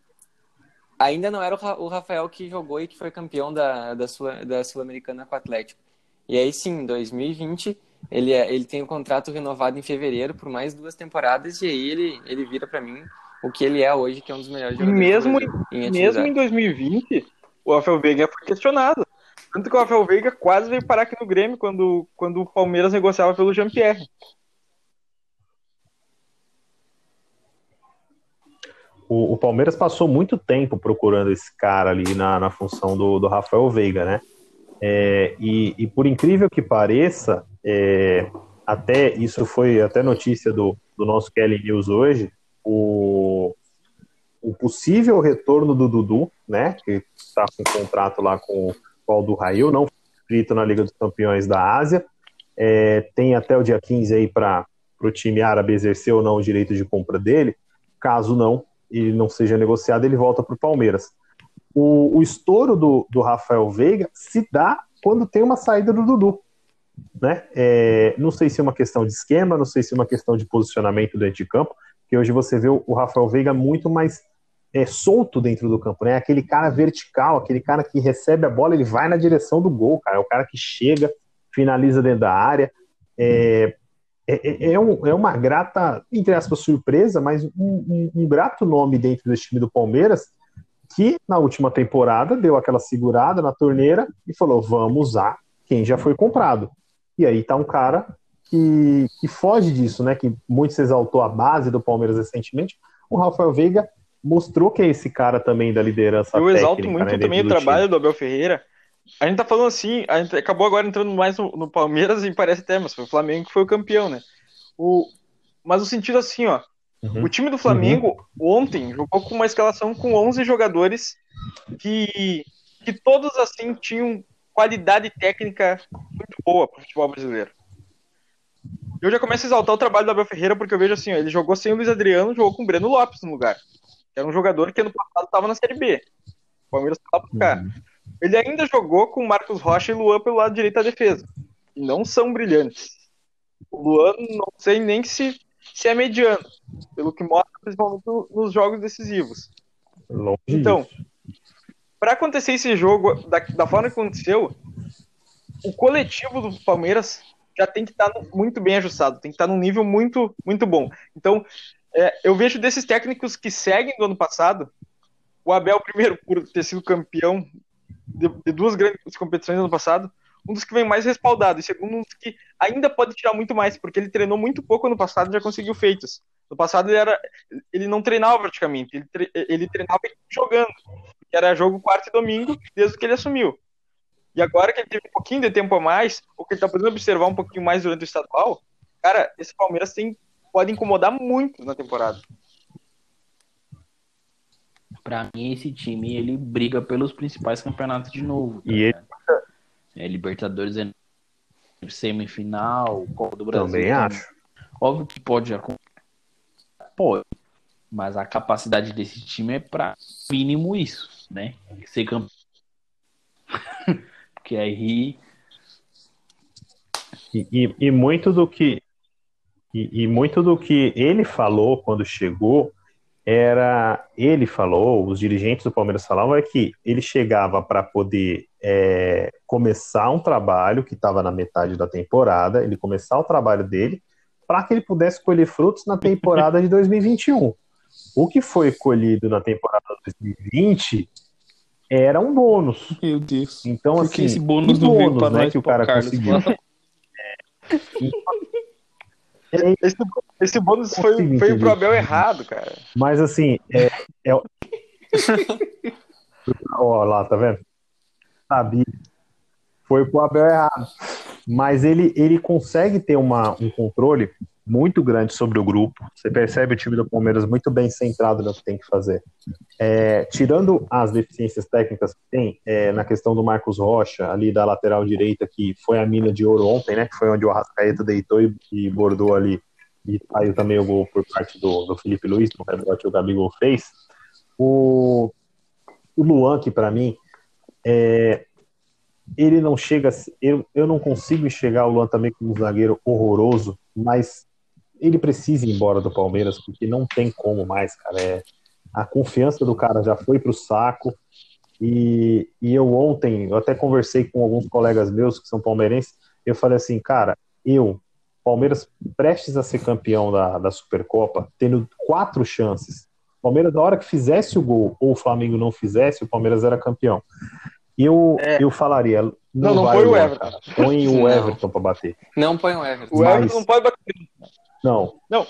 ainda não era o Rafael que jogou e que foi campeão da, da, Sul, da Sul-Americana com o Atlético. E aí sim, em 2020, ele, é, ele tem o um contrato renovado em fevereiro por mais duas temporadas, e aí ele, ele vira para mim o que ele é hoje, que é um dos melhores jogadores. Mesmo, em, mesmo em 2020, o Rafael Veiga foi questionado. Tanto que o Rafael Veiga quase veio parar aqui no Grêmio quando, quando o Palmeiras negociava pelo Jean-Pierre. o, o, Palmeiras passou muito tempo procurando esse cara ali na, na função do, do Rafael Veiga, né? É, e, e, por incrível que pareça, é, até isso foi até notícia do, do nosso Kelly News hoje, o, o possível retorno do Dudu, né? Que está com contrato lá com o Aldo Rail, não inscrito na Liga dos Campeões da Ásia. É, tem até o dia 15 aí para o time árabe exercer ou não o direito de compra dele. Caso não, ele não seja negociado, ele volta para o Palmeiras. O, o estouro do, do Rafael Veiga se dá quando tem uma saída do Dudu. Né? É, não sei se é uma questão de esquema, não sei se é uma questão de posicionamento dentro de campo, que hoje você vê o Rafael Veiga muito mais é, solto dentro do campo, né? Aquele cara vertical, aquele cara que recebe a bola, ele vai na direção do gol, cara. É o cara que chega, finaliza dentro da área. É, é, é, é um, é uma grata, entre aspas, surpresa, mas um, um, um, grato nome dentro desse time do Palmeiras, que na última temporada deu aquela segurada na torneira e falou: vamos usar quem já foi comprado. E aí tá um cara que, que foge disso, né? Que muito se exaltou a base do Palmeiras recentemente. O Rafael Veiga mostrou que é esse cara também da liderança. Eu técnica, exalto muito né, também o trabalho time. do Abel Ferreira. A gente tá falando assim, a gente acabou agora entrando mais no, no Palmeiras e parece até, mas foi o Flamengo que foi o campeão, né? O, mas o sentido assim, ó. Uhum. O time do Flamengo ontem jogou com uma escalação com 11 jogadores que, que todos assim tinham qualidade técnica muito boa pro futebol brasileiro. Eu já começo a exaltar o trabalho do Abel Ferreira porque eu vejo assim, ó, ele jogou sem o Luiz Adriano, jogou com o Breno Lopes no lugar. Era um jogador que ano passado estava na Série B. O Palmeiras estava pra cá. Uhum. Ele ainda jogou com Marcos Rocha e Luan pelo lado direito da defesa. E não são brilhantes. O Luan não sei nem se, se é mediano, pelo que mostra principalmente no- nos jogos decisivos. Longe Então, disso. Para acontecer esse jogo da, da forma que aconteceu, o coletivo do Palmeiras já tem que estar muito bem ajustado, tem que estar num nível muito, muito bom. Então, é, eu vejo desses técnicos que seguem do ano passado, o Abel, primeiro, por ter sido campeão de, de duas grandes competições no ano passado, um dos que vem mais respaldado, e segundo, um dos que ainda pode tirar muito mais, porque ele treinou muito pouco ano passado e já conseguiu feitos. No passado ele, era, ele não treinava praticamente, ele, tre- ele treinava jogando que era jogo quarto e domingo, desde que ele assumiu. E agora que ele teve um pouquinho de tempo a mais, ou que ele tá podendo observar um pouquinho mais durante o estadual, cara, esse Palmeiras tem, pode incomodar muito na temporada. Pra mim, esse time, ele briga pelos principais campeonatos de novo. tá E ele-? É, Libertadores é semifinal, Copa do Brasil. Também acho. Óbvio que pode acontecer. Pode. Mas a capacidade desse time é pra mínimo isso, né? Ser campeão. (laughs) Porque aí. E, e- e muito do que e, e muito do que ele falou quando chegou era ele falou, os dirigentes do Palmeiras falavam é que ele chegava para poder é, começar um trabalho que estava na metade da temporada, ele começar o trabalho dele para que ele pudesse colher frutos na temporada de (laughs) 2021. O que foi colhido na temporada de 2020 era um bônus. Meu Deus. Então, Por assim, que esse bônus que não veio bônus, né, nós, que o cara Carlos? conseguiu. (laughs) Esse, esse bônus foi, Consigo foi pro entender. Abel errado, cara. Mas assim, é. é... (laughs) Ó, lá, tá vendo? Sabia. Foi pro Abel errado. Mas ele, ele consegue ter uma, um controle muito grande sobre o grupo. Você percebe o time do Palmeiras muito bem centrado no que tem que fazer. É, tirando as deficiências técnicas que tem, é, na questão do Marcos Rocha, ali da lateral direita, que foi a mina de ouro ontem, né? Que foi onde o Arrascaeta deitou e, e bordou ali. E saiu também o gol por parte do, do Felipe Luiz, no rebote que o Gabigol fez. O, o Luan, que para mim, é, ele não chega. Eu, eu não consigo enxergar o Luan também como um zagueiro horroroso, mas ele precisa ir embora do Palmeiras, porque não tem como mais, cara. É, a confiança do cara já foi pro saco. E, e eu ontem, eu até conversei com alguns colegas meus que são palmeirenses, eu falei assim, cara, eu, Palmeiras prestes a ser campeão da, da Supercopa, tendo quatro chances. Palmeiras, na hora que fizesse o gol ou o Flamengo não fizesse, o Palmeiras era campeão. Eu, É. eu falaria, não, Não, não vai põe o Everton. cara. Põe o. Everton pra bater. Não põe o Everton. O Mas- Everton não pode bater. Não. Não,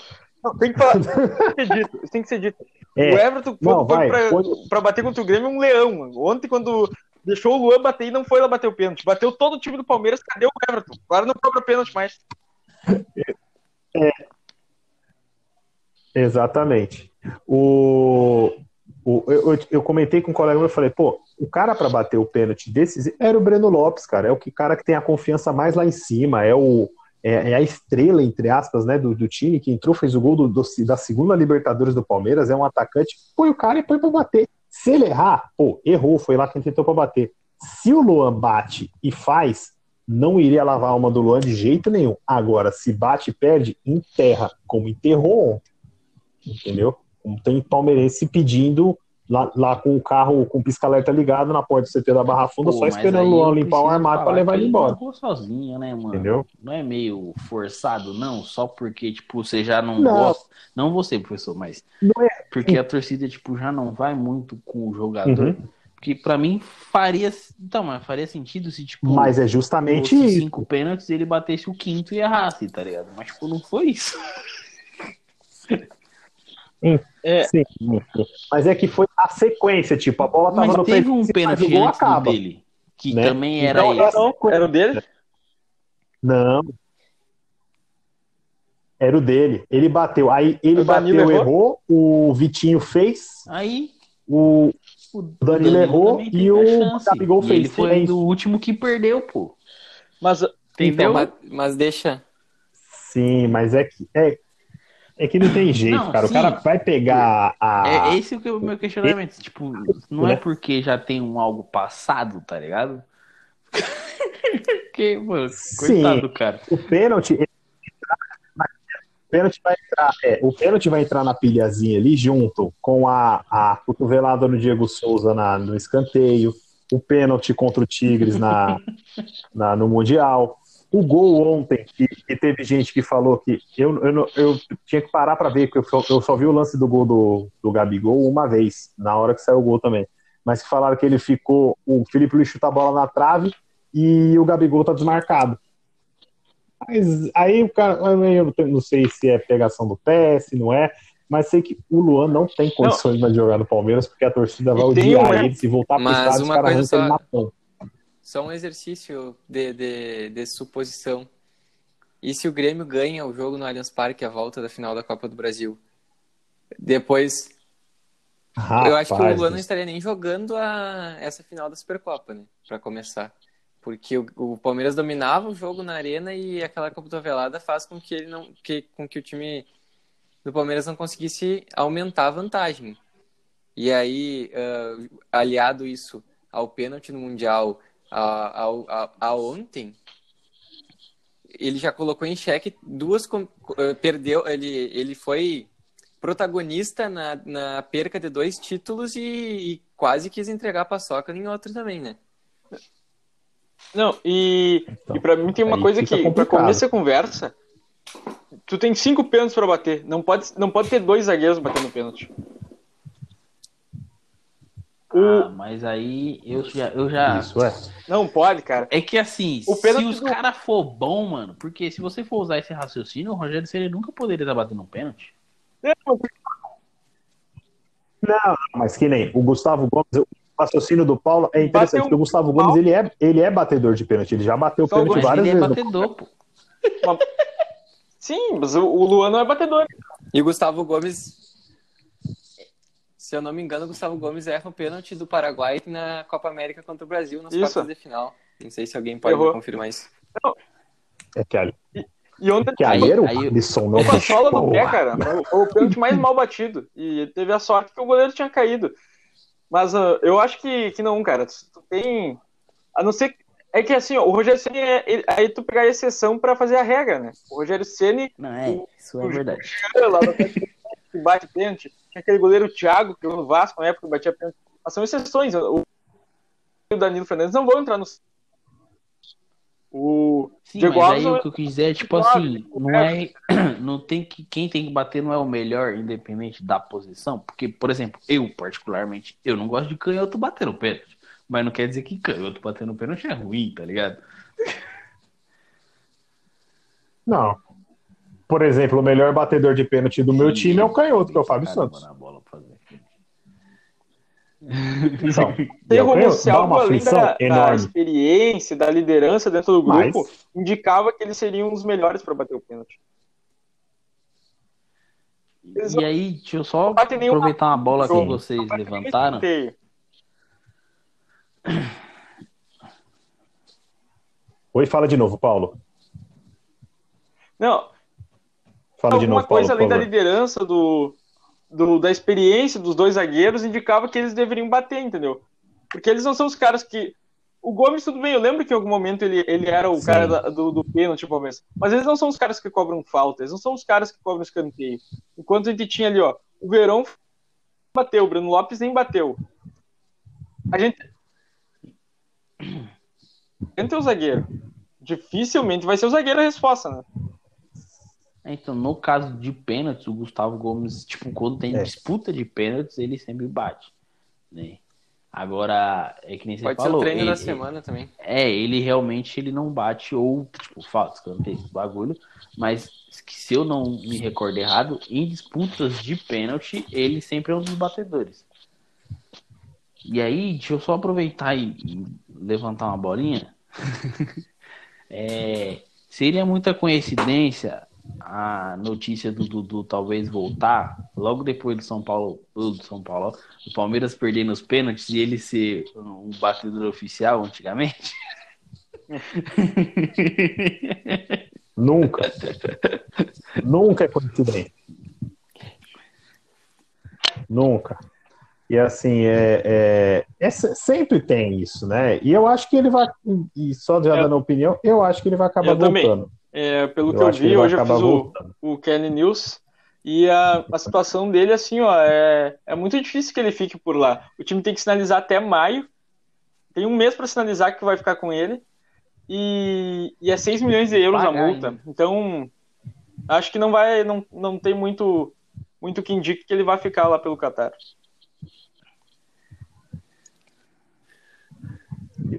tem que falar. (laughs) tem que ser dito. Tem que ser dito. É, o Everton, não, foi vai, pra, pra bater contra o Grêmio, é um leão. Ontem, quando deixou o Luan bater e não foi lá bater o pênalti. Bateu todo o time do Palmeiras, cadê o Everton? Agora não cobra pênalti mais. Exatamente. O, o, eu, eu- eu comentei com um colega meu, eu falei, pô, o cara para bater o pênalti desses era o Breno Lopes, cara. É o que cara que tem a confiança mais lá em cima, é o, é, é a estrela, entre aspas, né, do, do time, que entrou, fez o gol do, do, da segunda Libertadores do Palmeiras, é um atacante, põe o cara e põe pra bater. Se ele errar, pô, errou, foi lá quem tentou pra bater. Se o Luan bate e faz, não iria lavar a alma do Luan de jeito nenhum. Agora, se bate e perde, enterra, como enterrou ontem. Entendeu? Como tem palmeirense pedindo lá, lá com o carro com o pisca-alerta ligado na porta do CT da Barra Funda, Pô, só esperando o Luan limpar o armário para levar ele embora. Ele sozinho, né, mano? Entendeu? Não é meio forçado, não, só porque, tipo, você já não, não. gosta. Não você, professor, mas. Não é. Porque a torcida, tipo, já não vai muito com o jogador. Uhum. Porque pra mim faria. Então, mas faria sentido se, tipo. Mas é justamente isso. cinco pênaltis ele batesse o quinto e errasse, tá ligado? Mas, tipo, não foi isso. (laughs) É. Sim, Mas é que foi a sequência, tipo, a bola tava Mas no teve um pênalti antes acaba, dele, que né? também era então, esse. Era o dele? Não. Era o dele. Ele bateu. Aí ele o bateu, errou? errou, o Vitinho fez. Aí o, o Danilo, Danilo errou e o Gabigol fez. Ele foi o último que perdeu, pô. Mas, entendeu? Então, mas, mas deixa. Sim, mas é que é, é que não tem jeito, não, cara. Sim. O cara vai pegar a. É esse o meu questionamento. E... Tipo, não é porque já tem um algo passado, tá ligado? (laughs) que, mano, coitado do cara. O pênalti. O pênalti vai entrar, é, o pênalti vai entrar na pilhazinha ali junto com a, a cotovelada no Diego Souza na, no escanteio, o pênalti contra o Tigres na, (laughs) na, no Mundial. O gol ontem, que, que teve gente que falou que eu, eu, eu tinha que parar para ver, porque eu, eu, só vi o lance do gol do, do Gabigol uma vez, na hora que saiu o gol também. Mas que falaram que ele ficou. O Felipe Luiz chuta a bola na trave e o Gabigol tá desmarcado. Mas aí o cara. Eu não, sei se é pegação do pé, se não é. Mas sei que o Luan não tem condições não. de jogar no Palmeiras, porque a torcida vai odiar ele se voltar para o estádio, os caras ele na ponta só um exercício de, de, de, suposição. E se o Grêmio ganha o jogo no Allianz Parque, a volta da final da Copa do Brasil? Depois. Rapaz, eu acho que o Luan não estaria nem jogando a, essa final da Supercopa, né? Pra começar. Porque o, o Palmeiras dominava o jogo na arena e aquela cotovelada faz com que ele não. Que, com que o time do Palmeiras não conseguisse aumentar a vantagem. E aí, uh, aliado isso ao pênalti no Mundial a, a, a, ontem, ele já colocou em xeque duas. Eh, perdeu, ele, ele foi protagonista na, na perca de dois títulos e, e quase quis entregar a paçoca em outro também, né? Não, e, então, e para mim tem uma coisa que, para começar a conversa, tu tem cinco pênaltis para bater. Não pode, não pode ter dois zagueiros batendo pênalti. Ah, mas aí eu já, eu já. Isso é. Não pode, cara. É que assim, o se os caras for bom, mano, porque se você for usar esse raciocínio, o Rogério Ceni nunca poderia estar batendo um pênalti. Não, mas que nem o Gustavo Gomes, o raciocínio do Paulo é interessante, porque o Gustavo Gomes ele é, ele é batedor de pênalti, ele já bateu Só pênalti várias ele é vezes. Ele é batedor, pô. Sim, mas o, o Luan não é batedor. E o Gustavo Gomes se eu não me engano, o Gustavo Gomes erra o pênalti do Paraguai na Copa América contra o Brasil nas isso. quartas de final. Não sei se alguém pode confirmar isso. Não. É que ali. E, e ontem que aí era o Alisson, não. Com a sola do pé, cara. Foi o pênalti mais mal batido. E teve a sorte que o goleiro tinha caído. Mas uh, eu acho que, que não, cara. Tu tem. A não ser. É que assim, ó, o Rogério Ceni é, ele, aí tu pegar a exceção para fazer a regra, né? O Rogério Ceni. Não é, isso é verdade. Lá no bate pênalti. Tinha aquele goleiro Thiago, que no Vasco na época batia pênalti. Mas são exceções. O Danilo Fernandes não vão entrar no. O Sim, Diego mas aí o que eu quiser, tipo assim, não é, (clears throat) não tem que quem tem que bater não é o melhor, independente da posição, porque, por exemplo, eu particularmente, eu não gosto de canhoto bater no pênalti, mas não quer dizer que canhoto bater no pênalti é ruim, tá ligado? Não, por exemplo, o melhor batedor de pênalti do meu time é o canhoto, que é o Fábio Santos. Então, (laughs) tem como se algo além da, da, experiência, da liderança dentro do grupo, Mas... indicava que eles seriam os melhores para bater o pênalti. Eles e aí, deixa eu só aproveitar uma bola que vocês levantaram. Oi, fala de novo, Paulo. Não, Fala de alguma novo, Paulo, coisa além da liderança, do, do- da experiência dos dois zagueiros, indicava que eles deveriam bater, entendeu? Porque eles não são os caras que. O Gomes, tudo bem, eu lembro que em algum momento ele, ele era o Sim. cara da- do, do pênalti, menos. Mas eles não são os caras que cobram falta, eles não são os caras que cobram escanteio. Enquanto a gente tinha ali, ó, o Verão bateu, o Bruno Lopes nem bateu. A gente. Entra o zagueiro. Dificilmente vai ser o zagueiro a resposta, né? Então, no caso de pênaltis, o Gustavo Gomes, tipo, quando tem É. disputa de pênaltis, ele sempre bate. Né? Agora, é que nem você Pode ser falou. o treino ele- da semana também. É, ele realmente ele não bate ou, tipo, falta, escanteio, esse bagulho. Mas se eu não me recordo errado, em disputas de pênalti, ele sempre é um dos batedores. E aí, deixa eu só aproveitar e, e levantar uma bolinha. (laughs) É, seria muita coincidência a notícia do Dudu talvez voltar logo depois do São Paulo, do São Paulo, do Palmeiras perdendo os pênaltis e ele ser um batedor oficial antigamente? (laughs) Nunca. Nunca é coincidência. Nunca. E assim, é, é, é se- sempre tem isso, né? E eu acho que ele vai, e só já Eu- dando opinião, eu acho que ele vai acabar Eu também. É, pelo Eu que eu que vi, vai hoje eu fiz o, o Kenny News e a, a situação dele, assim, ó, é, é muito difícil que ele fique por lá. O time tem que sinalizar até maio, tem um mês para sinalizar que vai ficar com ele e, e é 6 milhões de euros a multa. Então, acho que não vai, não, não tem muito, muito que indique que ele vai ficar lá pelo Qatar.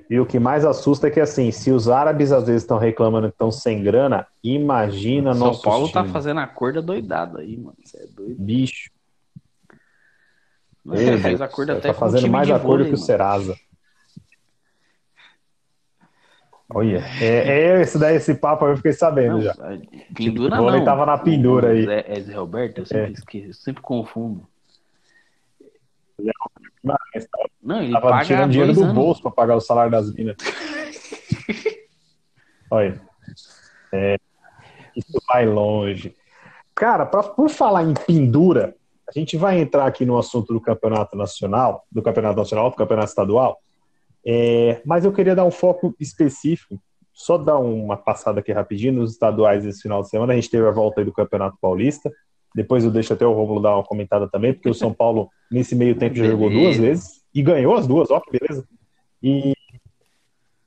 E o que mais assusta é que, assim, se os árabes às vezes estão reclamando que estão sem grana, imagina São nosso Paulo tá time. fazendo a corda doidada aí, mano. Você é doido. Bicho, Ele fez acordo até tá fazendo mais acordo que o. Serasa. Olha, é, é esse daí, esse papo eu fiquei sabendo Não, já. pendura O vôlei não. tava na pendura O aí. Zé, é Zé Roberto, eu sempre esqueço, eu sempre confundo. Não, ele Tava paga tirando dinheiro do anos. bolso pra pagar o salário das minas. (laughs) Olha. É, isso vai longe. Cara, pra, por falar em pendura, a gente vai entrar aqui no assunto do campeonato nacional, do campeonato nacional, do campeonato estadual. É, mas eu queria dar um foco específico, só dar uma passada aqui rapidinho nos estaduais esse final de semana. A gente teve a volta aí do Campeonato Paulista. Depois eu deixo até o Romulo dar uma comentada também, porque o São Paulo, nesse meio tempo, já jogou duas vezes e ganhou as duas, ó, que beleza. E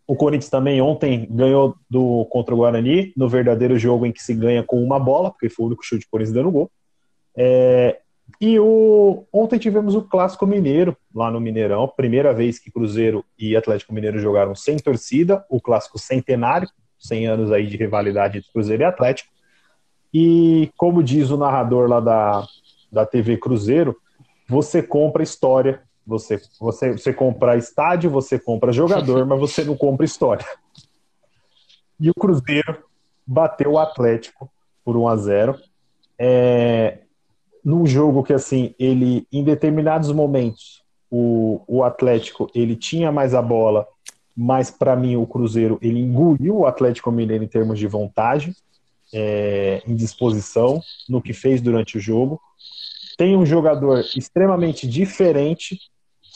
o Corinthians também ontem ganhou do contra o Guarani, no verdadeiro jogo em que se ganha com uma bola, porque foi o único chute do Corinthians dando gol. É, e o, ontem tivemos o Clássico Mineiro, lá no Mineirão, primeira vez que Cruzeiro e Atlético Mineiro jogaram sem torcida, o Clássico Centenário, 100 anos aí de rivalidade entre Cruzeiro e Atlético. E como diz o narrador lá da, da TV Cruzeiro, você compra história, você, você, você compra estádio, você compra jogador, (laughs) mas você não compra história. E o Cruzeiro bateu o Atlético por 1 a 0 é, num jogo que assim ele em determinados momentos o, o Atlético ele tinha mais a bola mas para mim o Cruzeiro ele engoliu o Atlético Mineiro em termos de vontade é, em disposição no que fez durante o jogo tem um jogador extremamente diferente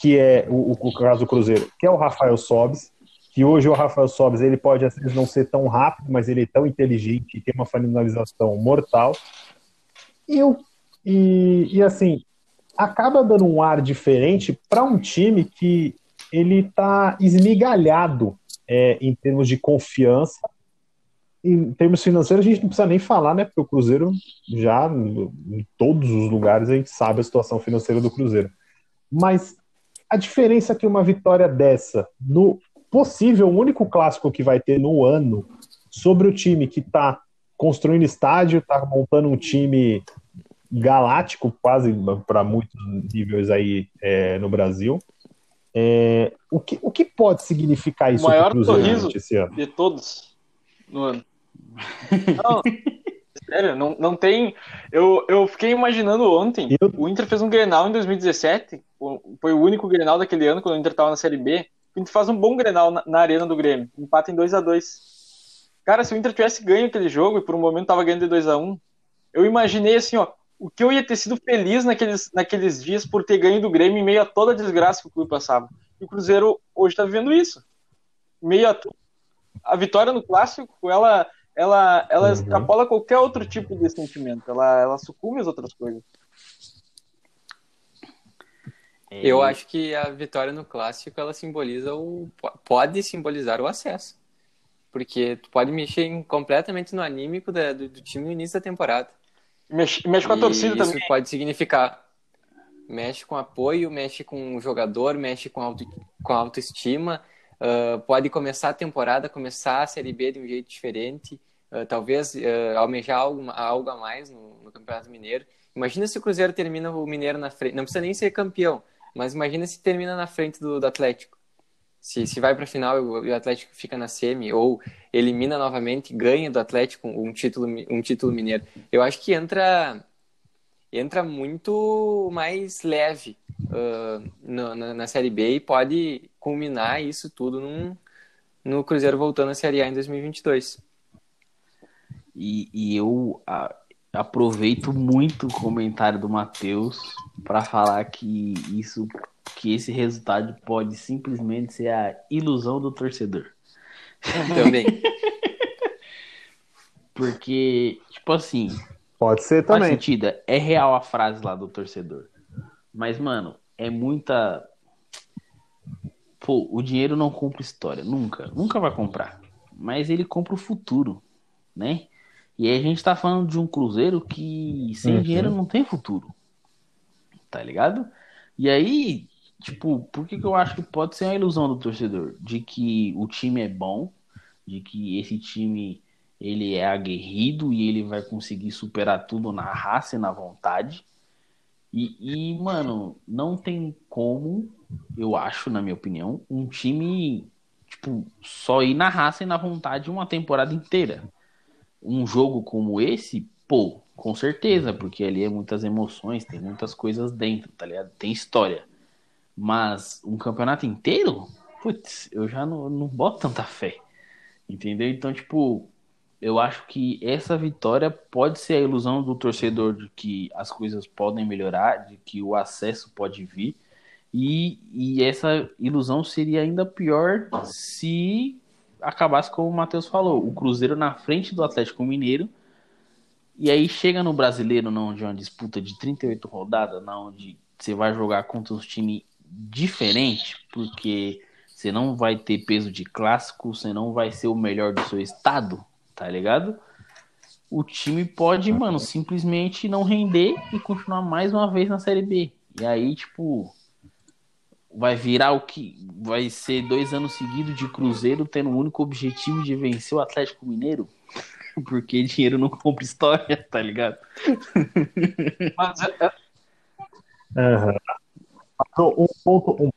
que é o, o, caso do Cruzeiro que é o Rafael Sobis que hoje o Rafael Sobis ele pode às vezes não ser tão rápido mas ele é tão inteligente e tem uma finalização mortal e, e, e assim, acaba dando um ar diferente para um time que ele está esmigalhado é, em termos de confiança. Em termos financeiros, a gente não precisa nem falar, né? Porque o Cruzeiro já, em todos os lugares, a gente sabe a situação financeira do Cruzeiro. Mas a diferença é que uma vitória dessa, no possível único clássico que vai ter no ano, sobre o time que está construindo estádio, está montando um time galáctico, quase para muitos níveis aí é, no Brasil. É, o, que, o que pode significar isso O maior sorriso. de todos no ano. (laughs) Não, sério, não, não tem. Eu, eu fiquei imaginando ontem. Eu- O Inter fez um Grenal em 2017. o- Foi o único Grenal daquele ano, quando o Inter estava na Série B. O Inter faz um bom Grenal na, na arena do Grêmio. Empata em 2 a 2 Cara, se o Inter tivesse ganho aquele jogo e por um momento tava ganhando de 2 a 1 eu imaginei assim, ó, o que eu ia ter sido feliz naqueles, naqueles dias por ter ganho do Grêmio em meio a toda a desgraça que o clube passava. E o Cruzeiro hoje tá vivendo isso. Meio a, a vitória no clássico, ela ela, ela uhum. extrapola qualquer outro tipo de sentimento. Ela, ela sucumbe às outras coisas. Eu acho que a vitória no clássico ela simboliza o pode simbolizar o acesso. Porque tu pode mexer em, completamente no anímico da, do, do, time no início da temporada. Mexe, mexe com a torcida isso também. Isso pode significar mexe com apoio, mexe com o jogador, mexe com, auto, com autoestima. Uh, pode começar a temporada, começar a Série B de um jeito diferente. Uh, talvez uh, almejar algo, algo a mais no, no Campeonato Mineiro. Imagina se o Cruzeiro termina o Mineiro na frente. Não precisa nem ser campeão, mas imagina se termina na frente do, do Atlético. Se, se vai para a final e o Atlético fica na semi, ou elimina novamente, ganha do Atlético um título, um título mineiro. Eu acho que entra entra muito mais leve uh, no, na, na, Série B e pode culminar isso tudo num, no Cruzeiro voltando à Série A em 2022. E, e eu a, aproveito muito o comentário do Matheus para falar que isso que esse resultado pode simplesmente ser a ilusão do torcedor. Também. (laughs) Porque, tipo assim. Pode ser também. Sentida, é real a frase lá do torcedor. Mas, mano, é muita. Pô, o dinheiro não compra história. Nunca. Nunca vai comprar. Mas ele compra o futuro, né? E aí a gente tá falando de um Cruzeiro que sem uhum. dinheiro não tem futuro. Tá ligado? E aí, tipo, por que, que eu acho que pode ser uma ilusão do torcedor? De que o time é bom, de que esse time ele é aguerrido e ele vai conseguir superar tudo na raça e na vontade. E, e, mano, não tem como, eu acho, na minha opinião, um time, tipo, só ir na raça e na vontade uma temporada inteira um jogo como esse, pô, com certeza, porque ali é muitas emoções, tem muitas coisas dentro, tá ligado? Tem história. Mas um campeonato inteiro, putz, eu já não, não boto tanta fé. Entendeu? Então, tipo, eu acho que essa vitória pode ser a ilusão do torcedor de que as coisas podem melhorar, de que o acesso pode vir. E, e essa ilusão seria ainda pior se acabasse como o Matheus falou, o Cruzeiro na frente do Atlético Mineiro. E aí chega no brasileiro, não, de uma disputa de 38 rodadas, na onde você vai jogar contra um time diferente, porque você não vai ter peso de clássico, você não vai ser o melhor do seu estado, tá ligado? O time pode, mano, simplesmente não render e continuar mais uma vez na Série B. E aí, tipo, vai virar o que vai ser dois anos seguidos de Cruzeiro tendo o único objetivo de vencer o Atlético Mineiro? (laughs) Porque dinheiro não compra história, (laughs) tá ligado? Mas, é... uhum. Um ponto, um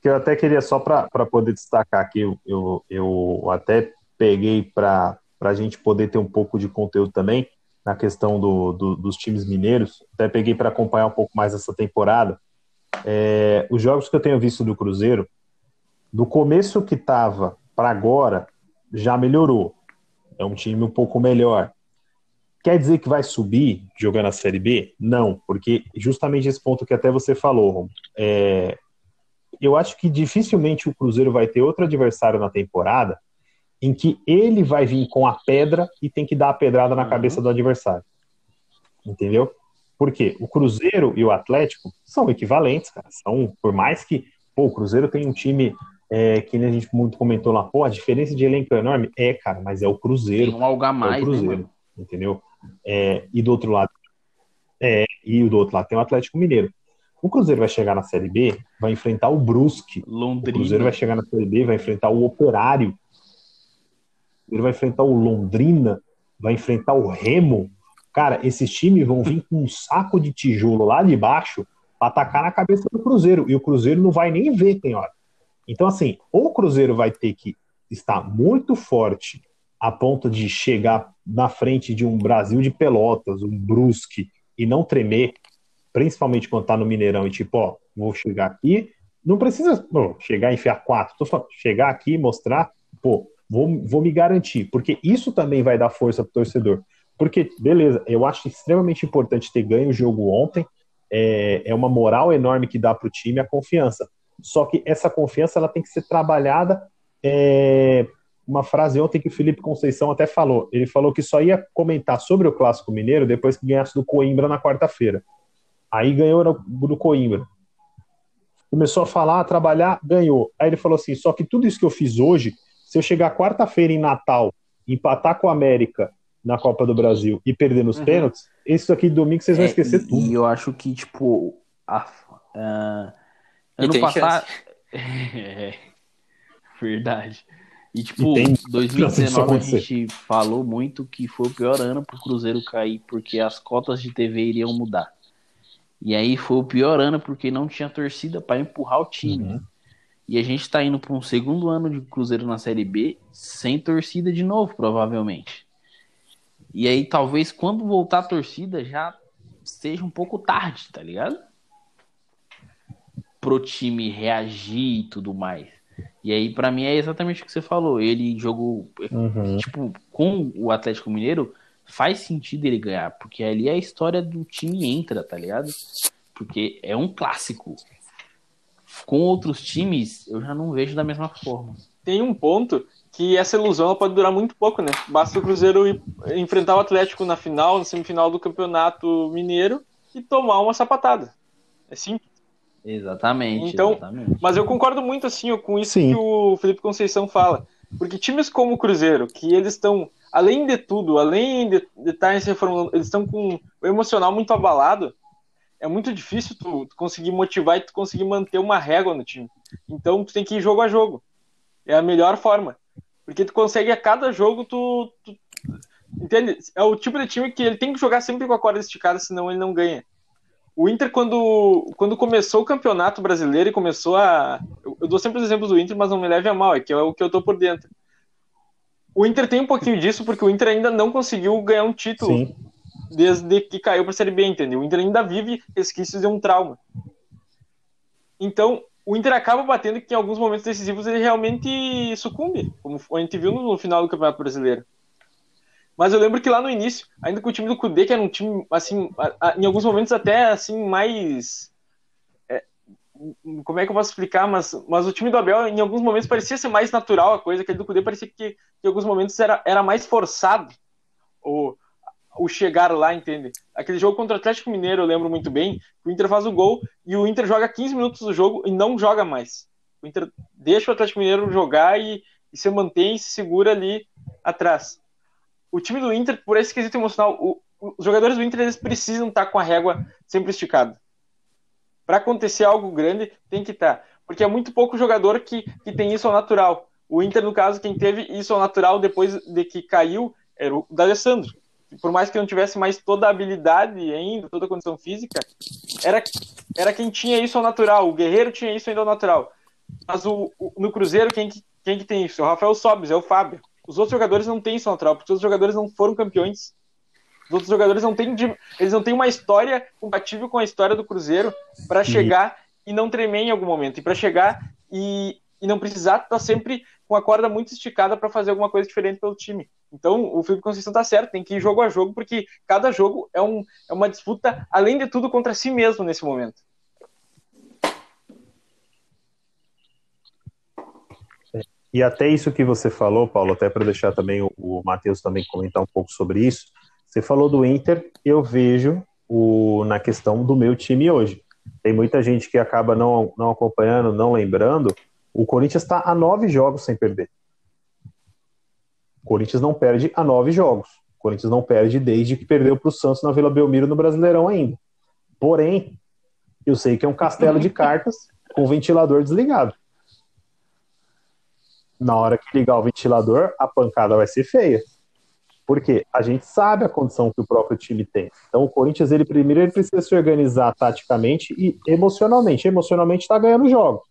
que eu até queria só para poder destacar aqui, eu, eu, eu até peguei para a gente poder ter um pouco de conteúdo também na questão do, do dos times mineiros, até peguei para acompanhar um pouco mais essa temporada. É, os jogos que eu tenho visto do Cruzeiro, do começo que estava para agora, já melhorou. É um time um pouco melhor. Quer dizer que vai subir jogando a Série B? Não, porque justamente esse ponto que até você falou, é, eu acho que dificilmente o Cruzeiro vai ter outro adversário na temporada em que ele vai vir com a pedra e tem que dar a pedrada na uhum. cabeça do adversário. Entendeu? Porque o Cruzeiro e o Atlético são equivalentes, cara. São, por mais que pô, o Cruzeiro tem um time é, que a gente muito comentou lá, pô, a diferença de elenco é enorme. É, cara, mas é o Cruzeiro. Tem um algo a mais, é o né, Cruzeiro, né, entendeu? É, e do outro lado, é, e do outro lado tem o Atlético Mineiro. O Cruzeiro vai chegar na Série B, vai enfrentar o Brusque. Londrina. O Cruzeiro vai chegar na Série B, vai enfrentar o Operário. Ele vai enfrentar o Londrina, vai enfrentar o Remo, Cara, esses times vão vir com um saco de tijolo lá de baixo para atacar na cabeça do Cruzeiro. E o Cruzeiro não vai nem ver, tem hora. Então, assim, ou o Cruzeiro vai ter que estar muito forte a ponto de chegar na frente de um Brasil de Pelotas, um Brusque, e não tremer, principalmente quando tá no Mineirão e tipo, ó, vou chegar aqui. Não precisa pô, chegar e enfiar quatro, tô falando, chegar aqui e mostrar, pô, vou, vou me garantir, porque isso também vai dar força para o torcedor. Porque, beleza, eu acho extremamente importante ter ganho o jogo ontem, é, é uma moral enorme que dá para o time a confiança. Só que essa confiança ela tem que ser trabalhada. É, uma frase ontem que o Felipe Conceição até falou. Ele falou que só ia comentar sobre o Clássico Mineiro depois que ganhasse do Coimbra na quarta-feira. Aí ganhou do Coimbra. Começou a falar, a trabalhar, ganhou. Aí ele falou assim: só que tudo isso que eu fiz hoje, se eu chegar quarta-feira em Natal, empatar com a América na Copa do Brasil e perder nos uhum. pênaltis, isso aqui domingo vocês vão é, esquecer e, tudo. E eu acho que, tipo, a, uh, ano passado. é, (laughs) verdade. E, tipo, e 2019 a gente falou muito que foi o pior ano pro Cruzeiro cair, porque as cotas de TV iriam mudar. E aí foi o pior ano porque não tinha torcida para empurrar o time. Uhum. E a gente tá indo para um segundo ano de Cruzeiro na Série B sem torcida de novo, provavelmente. E aí, talvez quando voltar a torcida já seja um pouco tarde, tá ligado? Pro time reagir e tudo mais. E aí, para mim, é exatamente o que você falou. Ele jogou, uhum. tipo, com o Atlético Mineiro, faz sentido ele ganhar, porque ali é a história do time entra, tá ligado? Porque é um clássico. Com outros times, eu já não vejo da mesma forma. Tem um ponto que essa ilusão pode durar muito pouco, né? Basta o Cruzeiro enfrentar o Atlético na final, na semifinal do Campeonato Mineiro e tomar uma sapatada. É simples. Exatamente. Então, exatamente. mas eu concordo muito assim com isso Sim. que o Felipe Conceição fala, porque times como o Cruzeiro, que eles estão além de tudo, além de, de estar se reformulando, eles estão com o emocional muito abalado. É muito difícil tu, tu conseguir motivar e tu conseguir manter uma régua no time. Então tu tem que ir jogo a jogo. É a melhor forma. Porque tu consegue a cada jogo, tu, tu, Entende? É o tipo de time que ele tem que jogar sempre com a corda esticada, senão ele não ganha. O Inter, quando, quando começou o campeonato brasileiro e começou a. Eu, eu dou sempre os exemplos do Inter, mas não me leve a mal, é que é o que eu tô por dentro. O Inter tem um pouquinho disso, porque o Inter ainda não conseguiu ganhar um título Sim. desde que caiu para a Série B, entendeu? O Inter ainda vive resquícios de um trauma. Então, o Inter acaba batendo que em alguns momentos decisivos ele realmente sucumbe, como a gente viu no final do Campeonato Brasileiro. Mas eu lembro que lá no início, ainda com o time do Cudê, que era um time, assim, em alguns momentos até, assim, mais... É, como é que eu posso explicar? Mas, mas o time do Abel, em alguns momentos, parecia ser mais natural a coisa, aquele do Cudê parecia que, que em alguns momentos era, era mais forçado. Ou o chegar lá, entende? Aquele jogo contra o Atlético Mineiro, eu lembro muito bem, o Inter faz o gol e o Inter joga 15 minutos do jogo e não joga mais. O Inter deixa o Atlético Mineiro jogar e, e se mantém e se segura ali atrás. O time do Inter, por esse quesito emocional, o, os jogadores do Inter eles precisam estar com a régua sempre esticada. Para acontecer algo grande, tem que estar. Porque é muito pouco jogador que, que tem isso ao natural. O Inter, no caso, quem teve isso ao natural depois de que caiu era o D'Alessandro por mais que não tivesse mais toda a habilidade ainda, toda a condição física, era, era quem tinha isso ao natural. O Guerreiro tinha isso ainda ao natural. Mas o, o no Cruzeiro, quem, quem que tem isso? É o Rafael Sobis, é o Fábio. Os outros jogadores não têm isso ao natural, porque os outros jogadores não foram campeões. Os outros jogadores não têm, eles não têm uma história compatível com a história do Cruzeiro para chegar e não tremer em algum momento. E para chegar e, e não precisar estar tá sempre com a corda muito esticada para fazer alguma coisa diferente pelo time. Então, o Felipe Conceição tá certo, tem que ir jogo a jogo, porque cada jogo é, um, é uma disputa, além de tudo, contra si mesmo nesse momento. E até isso que você falou, Paulo, até para deixar também o, o Matheus também comentar um pouco sobre isso. Você falou do Inter, eu vejo o, na questão do meu time hoje. Tem muita gente que acaba não, não acompanhando, não lembrando. O Corinthians está a nove jogos sem perder. O Corinthians não perde a nove jogos. O Corinthians não perde desde que perdeu para o Santos na Vila Belmiro no Brasileirão ainda. Porém, eu sei que é um castelo de cartas com o ventilador desligado. Na hora que ligar o ventilador, a pancada vai ser feia. Porque a gente sabe a condição que o próprio time tem. Então o Corinthians, ele primeiro ele precisa se organizar taticamente e emocionalmente. Emocionalmente está ganhando jogos.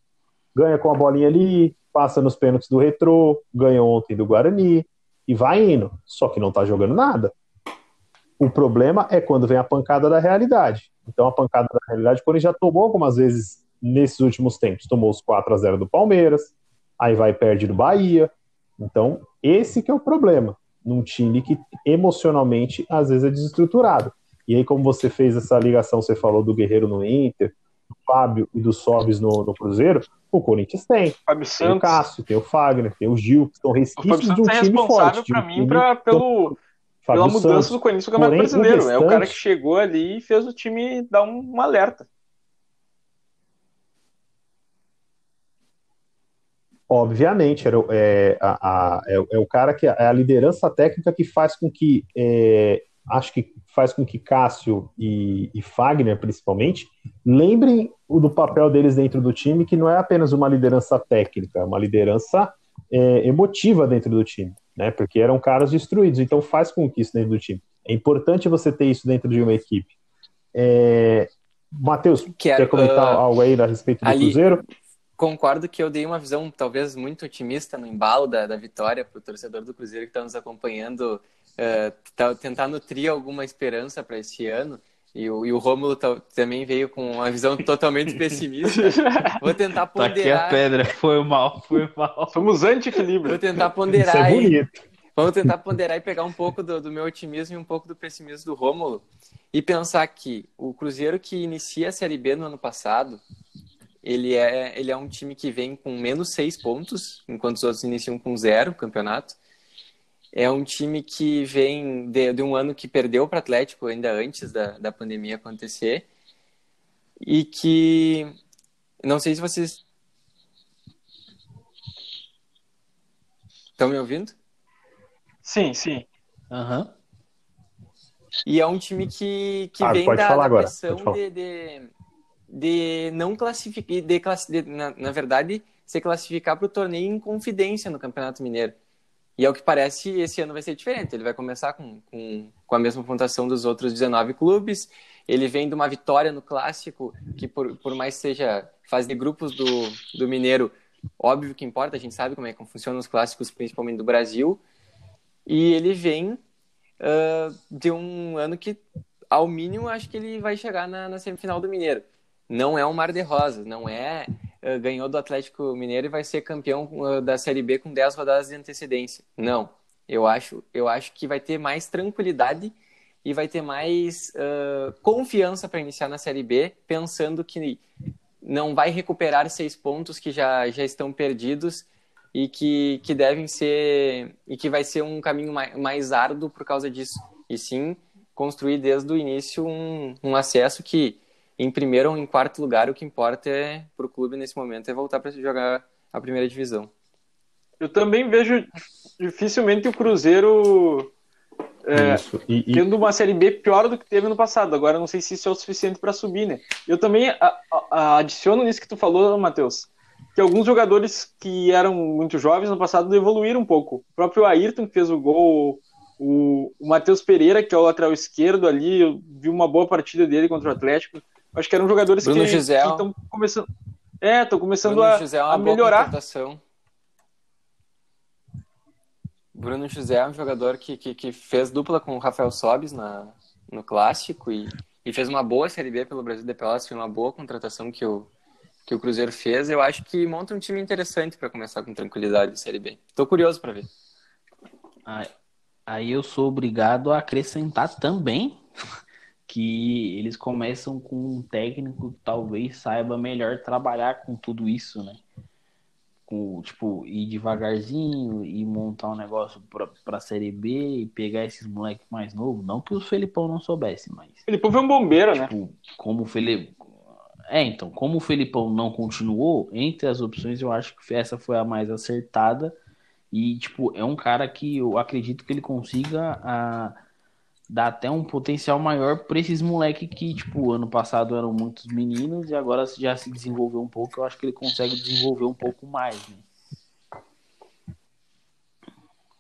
Ganha com a bolinha ali, passa nos pênaltis do Retrô, ganhou ontem do Guarani, e vai indo, só que não tá jogando nada. O problema é quando vem a pancada da realidade. Então, a pancada da realidade, quando ele já tomou algumas vezes nesses últimos tempos, tomou os 4 a 0 do Palmeiras, aí vai perde do Bahia, Então, esse que é o problema num time que emocionalmente às vezes é desestruturado. E aí, como você fez essa ligação, você falou do Guerreiro no Inter, Fábio e do Sobis no, no Cruzeiro, o Corinthians tem. Fábio Tem o Cássio, tem o Fagner, tem o Gil, que são resquícios de um é time responsável forte. para mim time pra, pelo, Fábio pela mudança Santos. do Corinthians no Campeonato Porém, o Brasileiro. É o cara restante- que chegou ali e fez o time dar um, um alerta. Obviamente, era, é, a- a- é o- é o cara que é a liderança técnica que faz com que é, acho que faz com que Cássio e, e Fagner, principalmente, lembrem o do papel deles dentro do time, que não é apenas uma liderança técnica, é uma liderança é, emotiva dentro do time, né? Porque eram caras destruídos, então faz com que isso dentro do time. É importante você ter isso dentro de uma equipe. É, Matheus, quer comentar ah, algo aí a respeito do ali- Cruzeiro? Concordo que eu dei uma visão talvez muito otimista no embalo da, da vitória para o torcedor do Cruzeiro que está nos acompanhando, tá- tentar nutrir alguma esperança para esse ano. E o, e o Rômulo ta- também veio com uma visão (laughs) totalmente pessimista. Vou tentar Tá aqui a ponderar, pedra. Foi mal, foi mal. Somos anti-equilíbrio. vou tentar Isso é ponderar bonito. Vamos tentar ponderar e pegar um pouco do, do meu otimismo e um pouco do pessimismo do Rômulo e pensar que o Cruzeiro que inicia a Série B no ano passado, ele é, ele é um time que vem com menos seis pontos, enquanto os outros iniciam com zero o campeonato. É um time que vem de, de um ano que perdeu para o Atlético ainda antes da, da pandemia acontecer e que não sei se vocês estão me ouvindo? Sim, sim. Aham. E é um time que, que Ah, vem da, da pressão de, de, de não classificar, de, de- na, na verdade, se classificar para o torneio em confidência no Campeonato Mineiro. E ao que parece, esse ano vai ser diferente. Ele vai começar com, com, com a mesma pontuação dos outros 19 clubes. Ele vem de uma vitória no Clássico, que por, por mais seja fase de grupos do, do Mineiro, óbvio que importa, a gente sabe como é que funcionam os clássicos, principalmente do Brasil. E ele vem ah, de um ano que, ao mínimo, acho que ele vai chegar na, na semifinal do Mineiro. Não é um mar de rosas, não é ah, ganhou do Atlético Mineiro e vai ser campeão ah, da Série B com 10 rodadas de antecedência. Não. Eu acho, eu acho que vai ter mais tranquilidade e vai ter mais ah, confiança para iniciar na Série B, pensando que não vai recuperar seis pontos que já, já estão perdidos e que, que devem ser e que vai ser um caminho mais, mais árduo por causa disso e sim construir desde o início um, um acesso que em primeiro ou em quarto lugar o que importa é para o clube nesse momento é voltar para jogar a primeira divisão Eu também vejo dificilmente o Cruzeiro é. E, e- tendo uma Série B pior do que teve no passado. Agora, não sei se isso é o suficiente para subir, né? Eu também a- a- a- adiciono nisso que tu falou, Matheus, que alguns jogadores que eram muito jovens no passado evoluíram um pouco. O próprio Ayrton, que fez o gol, o, o Matheus Pereira, que é o lateral esquerdo ali, eu vi uma boa partida dele contra o Atlético. Acho que eram jogadores Bruno que estão começando. É, estão começando Bruno a, José é uma a boa melhorar. contratação. Bruno José é um jogador que, que, que fez dupla com o Rafael Sobis na, no Clássico e, e fez uma boa Série B pelo Brasil de Pelotas, foi uma boa contratação que o, que o Cruzeiro fez. Eu acho que monta um time interessante para começar com tranquilidade a Série B. Tô curioso para ver. Aí, aí eu sou obrigado a acrescentar também que eles começam com um técnico que talvez saiba melhor trabalhar com tudo isso, né? Com, tipo, ir devagarzinho e montar um negócio pra, pra Série B e pegar esses moleques mais novos. Não que o Felipão não soubesse, mas Ele foi um bombeiro, né? tipo, como o Felipe. É, então, como o Felipão não continuou, entre as opções, eu acho que essa foi a mais acertada. E, tipo, é um cara que eu acredito que ele consiga a, dar até um potencial maior para esses moleques que, tipo, ano passado eram muitos meninos e agora já se desenvolveu um pouco. Eu acho que ele consegue desenvolver um pouco mais, né?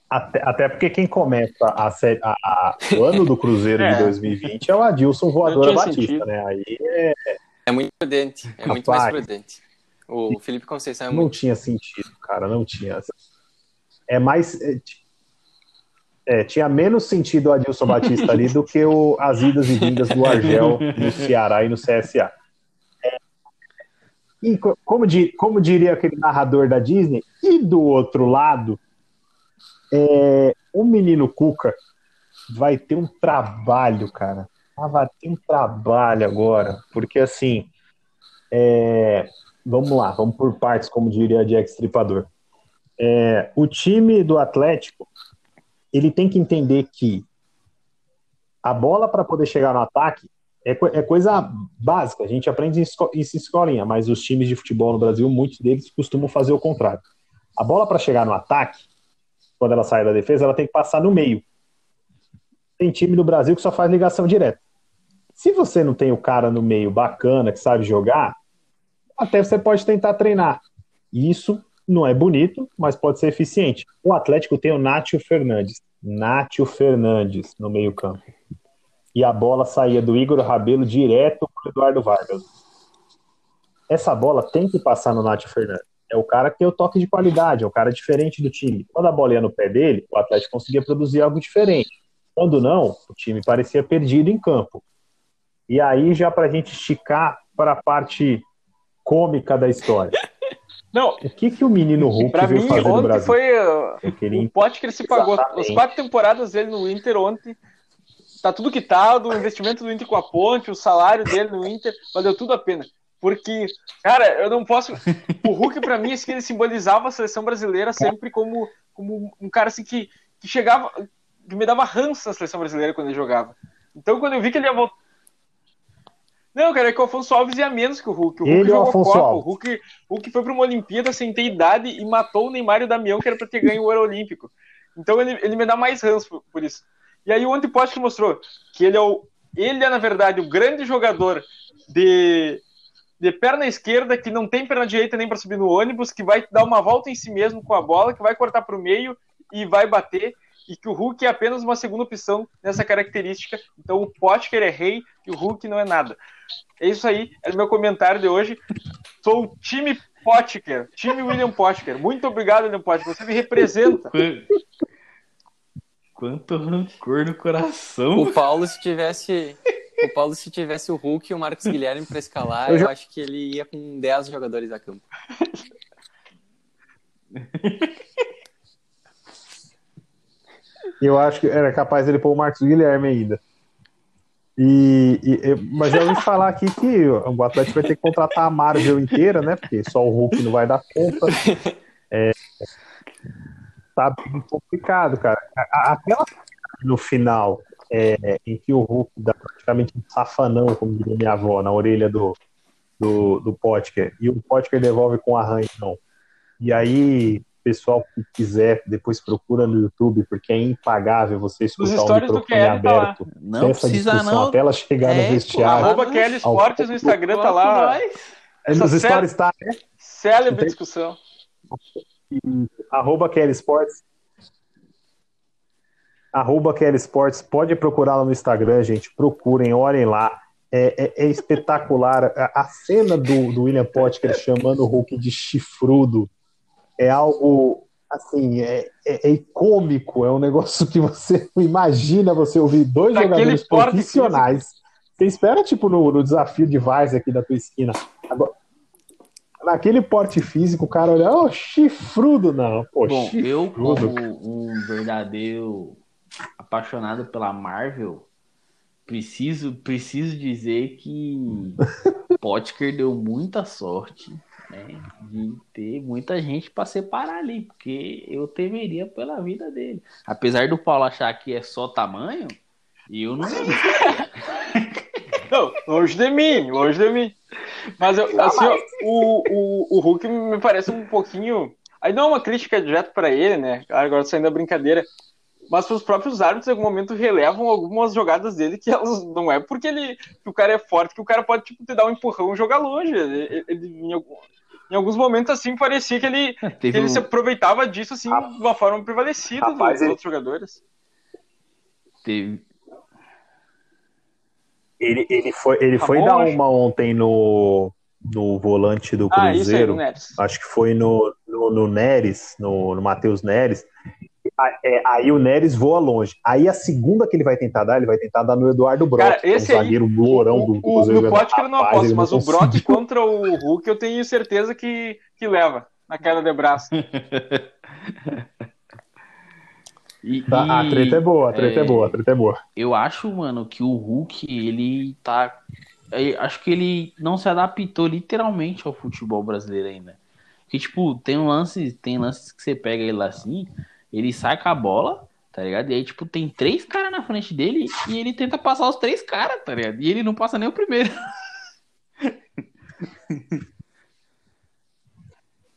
Até, até porque quem começa a série, a- a- o ano do Cruzeiro (laughs) É. de 2020 é o Adilson Voadora Batista, sentido. né? Aí é, É muito prudente, é muito mais Rapaz. prudente. O Felipe Conceição é não muito. tinha sentido, cara, não tinha. É mais. é, ti- é, tinha menos sentido o Adilson Batista ali do que o, as idas e vindas do Argel no Ceará e no CSA. É, e co- como, di- como diria aquele narrador da Disney, e do outro lado, é, o menino Cuca vai ter um trabalho, cara. Ah, vai ter um trabalho agora, porque assim, é, vamos lá, vamos por partes, como diria Jack Stripador. É, o time do Atlético, ele tem que entender que a bola para poder chegar no ataque é, é, coisa básica, a gente aprende isso em escolinha, mas os times de futebol no Brasil, muitos deles costumam fazer o contrário. A bola para chegar no ataque, quando ela sai da defesa, ela tem que passar no meio. Tem time no Brasil que só faz ligação direta. Se você não tem o cara no meio bacana, que sabe jogar, até você pode tentar treinar. Isso não é bonito, mas pode ser eficiente. O Atlético tem o Nátio Fernandes. Nátio Fernandes no meio-campo e a bola saía do Igor Rabelo direto para Eduardo Vargas. Essa bola tem que passar no Nath Fernandes. É o cara que tem o toque de qualidade, é o cara diferente do time. Quando a bola ia no pé dele, o Atlético conseguia produzir algo diferente. Quando não, o time parecia perdido em campo. E aí, já para a gente esticar para a parte cômica da história. Não, o que, que o menino Hulk pra veio mim, fazer no ontem Brasil? foi uh, o pote que ele se pagou. Exatamente. As quatro temporadas dele no Inter ontem tá tudo quitado, o investimento do Inter com a ponte, o salário dele no Inter, valeu tudo a pena. Porque, cara, eu não posso. O Hulk, pra mim, assim, ele simbolizava a seleção brasileira sempre como, como um cara assim que, que chegava. que me dava ranço na seleção brasileira quando ele jogava. Então, quando eu vi que ele ia voltar. Não, cara, é que o Afonso Alves ia menos que o Hulk. O Hulk Ele o jogou Afonso Copa. O. Hulk, Hulk foi pra uma Olimpíada sem ter idade e matou o Neymar e o Damião, que era pra ter ganho o Ouro Olímpico. Então ele, ele me dá mais ranço por, por isso. E aí o Antipote mostrou que ele é, o, ele é, na verdade, o grande jogador de, de perna esquerda, que não tem perna direita nem para subir no ônibus, que vai dar uma volta em si mesmo com a bola, que vai cortar para o meio e vai bater, e que o Hulk é apenas uma segunda opção nessa característica. Então o Potker é rei e o Hulk não é nada. É isso aí, é o meu comentário de hoje. Sou o time Potker, time William Potker. Muito obrigado, William Potker, você me representa. Quanto rancor no coração. O Paulo, se tivesse. O Paulo, se tivesse o Hulk e o Marcos Guilherme pra escalar, Eu eu, já- acho que ele ia com 10 jogadores a campo. Eu acho que era capaz ele pôr o Marcos Guilherme ainda. E, e- mas eu ouvi falar aqui que o Atlético vai ter que contratar a Marvel inteira, né? Porque só o Hulk não vai dar conta. É, tá bem complicado, cara. Aquela no final, é, em que o Hulk dá praticamente um safanão, como diria minha avó, na orelha do, do, do Potker, e o Potker devolve com arranhão. E aí, pessoal que quiser, depois procura no YouTube, porque é impagável você escutar o microfone tá aberto. Não sem essa precisa discussão não. até ela chegar É, no vestiário. Arroba Kelly Esportes no Instagram tá lá. Aí nos essa stories tá, né? Célebre Tem- discussão. Arroba Kelly Sports. Arroba Kelly Sports. Pode procurar lá no Instagram, gente. Procurem, olhem lá. É, é- é espetacular. A, a cena do, do William Potker chamando o Hulk de chifrudo é algo assim, é, é, é cômico. É um negócio que você não (laughs) imagina você ouvir dois Daquele jogadores profissionais. Você espera, tipo, no, no desafio de Vars aqui da tua esquina. Agora, naquele porte físico, o cara olha, oh, chifrudo, não. Pô, Bom, chifrudo. eu, como um verdadeiro apaixonado pela Marvel, preciso, preciso dizer que (laughs) Potker deu muita sorte né, de ter muita gente para separar ali, porque eu temeria pela vida dele. Apesar do Paulo achar que é só tamanho, eu não. Não, longe de mim, longe de mim. Mas, eu, assim, ó, o, o, o Hulk me parece um pouquinho. Aí não é uma crítica direto pra ele, né? Agora saindo da brincadeira. Mas os próprios árbitros, em algum momento, relevam algumas jogadas dele que elas não é porque ele, que o cara é forte, que o cara pode tipo, te dar um empurrão e jogar longe. Ele, ele- em, algum- em alguns momentos, assim, parecia que ele, (laughs) que Teve ele um- se aproveitava disso, assim, de uma forma prevalecida Rapaz, dos ele- outros jogadores. teve- Ele, ele foi, ele Tá foi bom, dar acho. uma ontem no, no volante do Ah, isso aí, Cruzeiro. do Neres. acho que foi no, no, no Neres, no, no Matheus Neres. É, aí o Neres voa longe. Aí a segunda que ele vai tentar dar, ele vai tentar dar no Eduardo Brock, Cara, que é um esse aí, zagueiro lourão do O, o, Cruzeiro. no Potker eu não aposto, mas o Brock (laughs) contra o Hulk eu tenho certeza que, que leva na queda de braço. E, (laughs) Tá, a treta é boa, a treta é, é, boa, a treta é boa. Eu acho, mano, que o Hulk, ele tá. eu acho que ele não se adaptou literalmente ao futebol brasileiro ainda. Porque, tipo, tem um lance, tem lances que você pega ele assim, ele sai com a bola, tá ligado? E aí, tipo, tem três caras na frente dele e ele tenta passar os três caras, tá ligado? E ele não passa nem o primeiro. (laughs)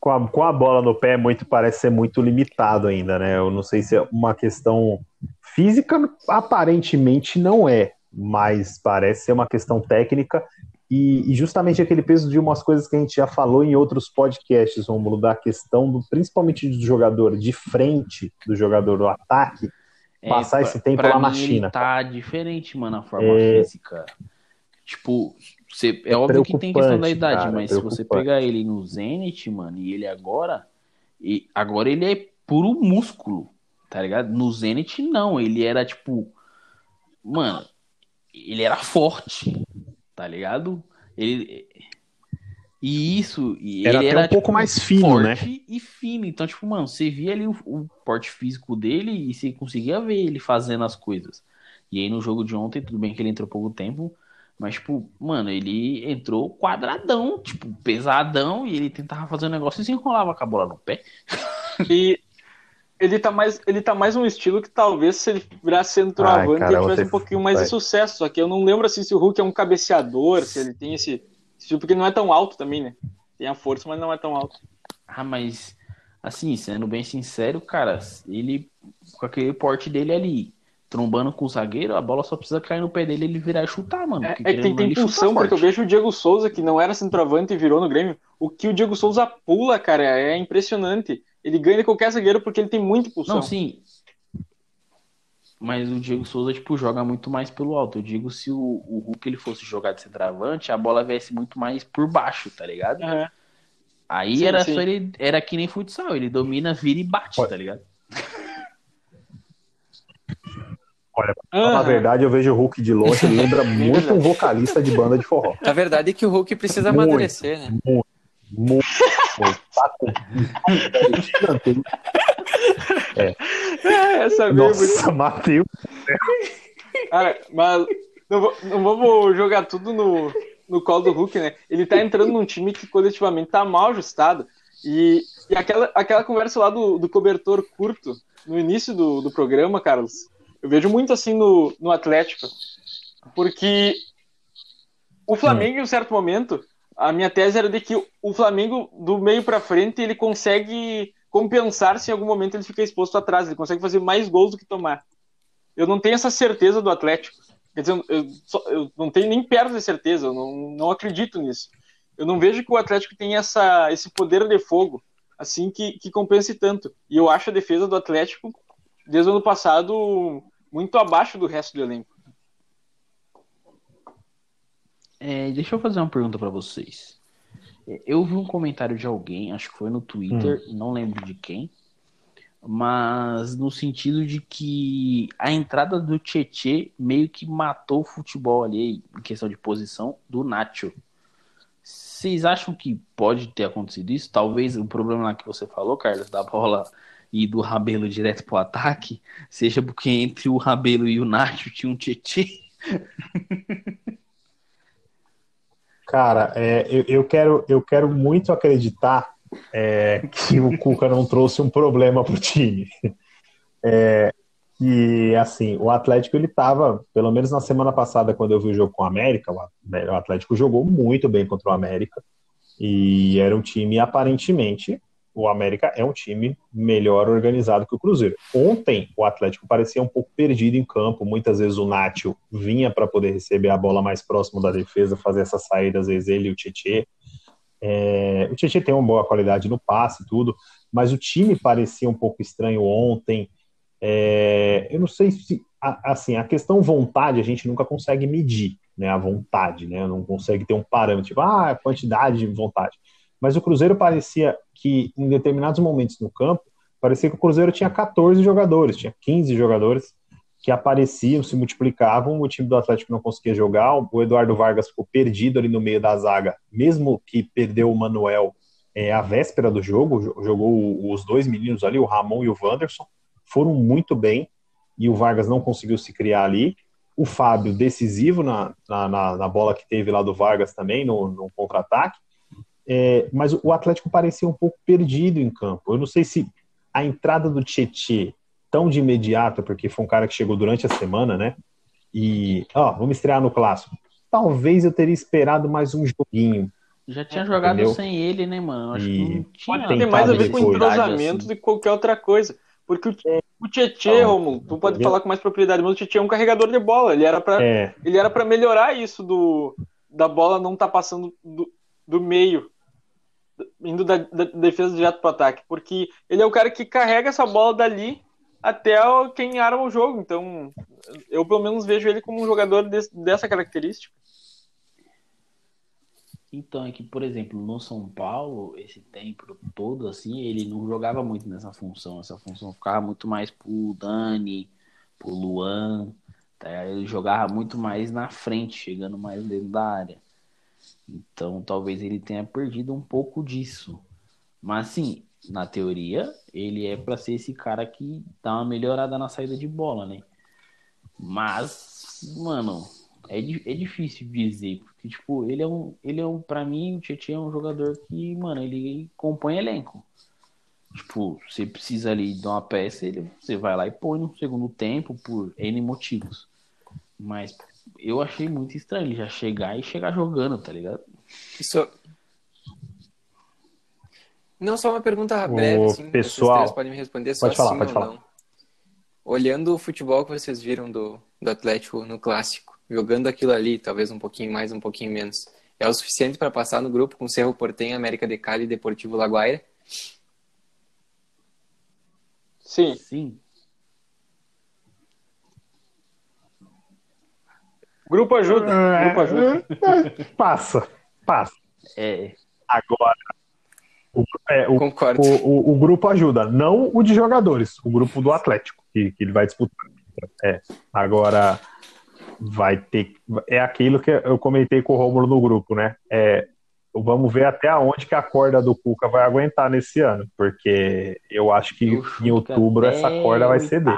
Com a, com a bola no pé, muito parece ser muito limitado ainda, né? Eu não sei se é uma questão física, aparentemente não é, mas parece ser uma questão técnica e, e justamente aquele peso de umas coisas que a gente já falou em outros podcasts, vamos da questão do, principalmente do jogador de frente, do jogador do ataque, passar É, esse pra- tempo pra lá na China. Ele tá diferente, mano, a forma É. física. Tipo, você, é, óbvio que tem questão da idade, cara, mas se você pegar ele no Zenit, mano, e ele agora, e agora ele é puro músculo, tá ligado? No Zenit, não, ele era tipo, mano, ele era forte, tá ligado? Ele. E isso, e Era ele até era um pouco tipo, mais fino, né? forte e fino. Então, tipo, mano, você via ali o, o porte físico dele e você conseguia ver ele fazendo as coisas. E aí no jogo de ontem, tudo bem que ele entrou pouco tempo, mas, tipo, mano, ele entrou quadradão, tipo, pesadão, e ele tentava fazer um negócio e se enrolava com a bola no pé. E ele tá mais, ele tá mais um estilo que talvez se ele virasse centroavante ele tivesse você- um pouquinho mais vai. de sucesso. Só que eu não lembro assim se o Hulk é um cabeceador, se ele tem esse estilo, porque ele não é tão alto também, né? Tem a força, mas não é tão alto. Ah, mas, assim, sendo bem sincero, cara, ele, com aquele porte dele ali, trombando com o zagueiro, a bola só precisa cair no pé dele e ele virar e chutar, mano. É, é que tem, tem impulsão, porque eu vejo o Diego Souza, que não era centroavante e virou no Grêmio. O que o Diego Souza pula, cara, é impressionante. Ele ganha de qualquer zagueiro porque ele tem muita impulsão. Não, sim. Mas o Diego Souza, tipo, joga muito mais pelo alto. Eu digo, se o, o Hulk ele fosse jogar de centroavante, a bola viesse muito mais por baixo, tá ligado? Aham. Aí Sim, era sim. só ele. Era que nem futsal, ele domina, vira e bate, Olha. tá ligado? Olha, na Aham. verdade, eu vejo o Hulk de longe, ele lembra (laughs) muito verdade. um vocalista de banda de forró. A verdade é que o Hulk precisa Muito. amadurecer, né? Muito, muito, gigantesco. É, essa muito Nossa, Matheus. Cara, mas não, va- não vamos jogar tudo no, no colo do Hulk, né? Ele tá entrando num time que coletivamente tá mal ajustado. E, e aquela, aquela conversa lá do, do cobertor curto, no início do, do programa, Carlos, eu vejo muito assim no, no Atlético. Porque o Flamengo, em um certo momento, a minha tese era de que o Flamengo, do meio pra frente, ele consegue compensar se em algum momento ele fica exposto atrás. Ele consegue fazer mais gols do que tomar. Eu não tenho essa certeza do Atlético. Quer dizer, eu, só- eu não tenho nem perto de certeza, eu não, não acredito nisso. Eu não vejo que o Atlético tem essa, esse poder de fogo, assim, que, que compense tanto. E eu acho a defesa do Atlético, desde o ano passado, muito abaixo do resto do elenco. É, deixa eu fazer uma pergunta pra vocês. É, Eu vi um comentário de alguém, acho que foi no Twitter, não lembro de quem, mas no sentido de que a entrada do Tietê meio que matou o futebol ali, em questão de posição, do Nacho. Vocês acham que pode ter acontecido isso? Talvez o problema lá que você falou, Carlos, da bola e do Rabelo direto pro ataque, seja porque entre o Rabelo e o Nacho tinha um Tietê. (laughs) Cara, é, eu, eu quero, eu quero muito acreditar é, que o Cuca não trouxe um problema pro time. É, assim, o Atlético, ele tava, pelo menos na semana passada, quando eu vi o jogo com o América, o o Atlético jogou muito bem contra o América, e era um time, aparentemente, o América é um time melhor organizado que o Cruzeiro. Ontem, o Atlético parecia um pouco perdido em campo, muitas vezes o Nacho vinha para poder receber a bola mais próximo da defesa, fazer essas saídas, às vezes ele e o Tietê. É, o Tietê tem uma boa qualidade no passe e tudo, mas o time parecia um pouco estranho ontem. É, eu não sei se, assim, a questão vontade a gente nunca consegue medir, né? A vontade, né? Não consegue ter um parâmetro, tipo, ah, quantidade de vontade. Mas o Cruzeiro parecia que, em determinados momentos no campo, parecia que o Cruzeiro tinha 14 jogadores, tinha 15 jogadores que apareciam, se multiplicavam, o time do Atlético não conseguia jogar, o Eduardo Vargas ficou perdido ali no meio da zaga, mesmo que perdeu o Manuel é, a véspera do jogo, jo- jogou os dois meninos ali, o Ramon e o Wanderson, foram muito bem e o Vargas não conseguiu se criar ali. O Fábio, decisivo na, na, na bola que teve lá do Vargas também, no, no contra-ataque. É, mas o Atlético parecia um pouco perdido em campo. Eu não sei se a entrada do Tietê tão de imediato, porque foi um cara que chegou durante a semana, né? E, ó, vamos estrear no clássico. Talvez eu teria esperado mais um joguinho. Já tinha jogado entendeu? sem ele, né, mano? Acho e... que não tinha. Pode ter mais a ver com entrosamento assim. do que qualquer outra coisa. Porque o, o Tietê, Romulo, tu pode falar com mais propriedade, mas o Tietê é um carregador de bola. Ele era para é. ele era para melhorar isso do da bola não tá passando do, do meio, indo da, da defesa direto pro ataque, porque ele é o cara que carrega essa bola dali até quem arma o jogo. Então, eu pelo menos vejo ele como um jogador dessa característica. Então, é que, por exemplo, no São Paulo, esse tempo todo, assim, ele não jogava muito nessa função. Essa função ficava muito mais pro Dani, pro Luan. Tá? Ele jogava muito mais na frente, chegando mais dentro da área. Então, talvez ele tenha perdido um pouco disso. Mas, assim, na teoria, ele é para ser esse cara que dá uma melhorada na saída de bola, né? Mas, mano, é, é difícil dizer, porque, tipo, ele é um, ele é um, pra mim, o Tietchan é um jogador que, mano, ele compõe elenco. Tipo, você precisa ali de uma peça, ele, você vai lá e põe no segundo tempo por N motivos. Mas eu achei muito estranho ele já chegar e chegar jogando, tá ligado? Isso. Não, só uma pergunta breve, assim, pessoal, vocês podem me responder só pode falar, pode falar. Não. Olhando o futebol que vocês viram do, do Atlético no clássico, jogando aquilo ali, talvez um pouquinho mais, um pouquinho menos, é o suficiente para passar no grupo com Cerro Portem, América de Cali e Deportivo Laguaira? Sim. Sim. Grupo ajuda. É, grupo ajuda. É, passa, passa. É. Agora, o, é, o, Concordo. O, o, o, grupo ajuda, não o de jogadores, o grupo do Atlético, que, que ele vai disputar. É. Agora, vai ter. É aquilo que eu comentei com o Romulo no grupo, né? É, vamos ver até onde que a corda do Cuca vai aguentar nesse ano, porque eu acho que eu em outubro essa corda vai ceder.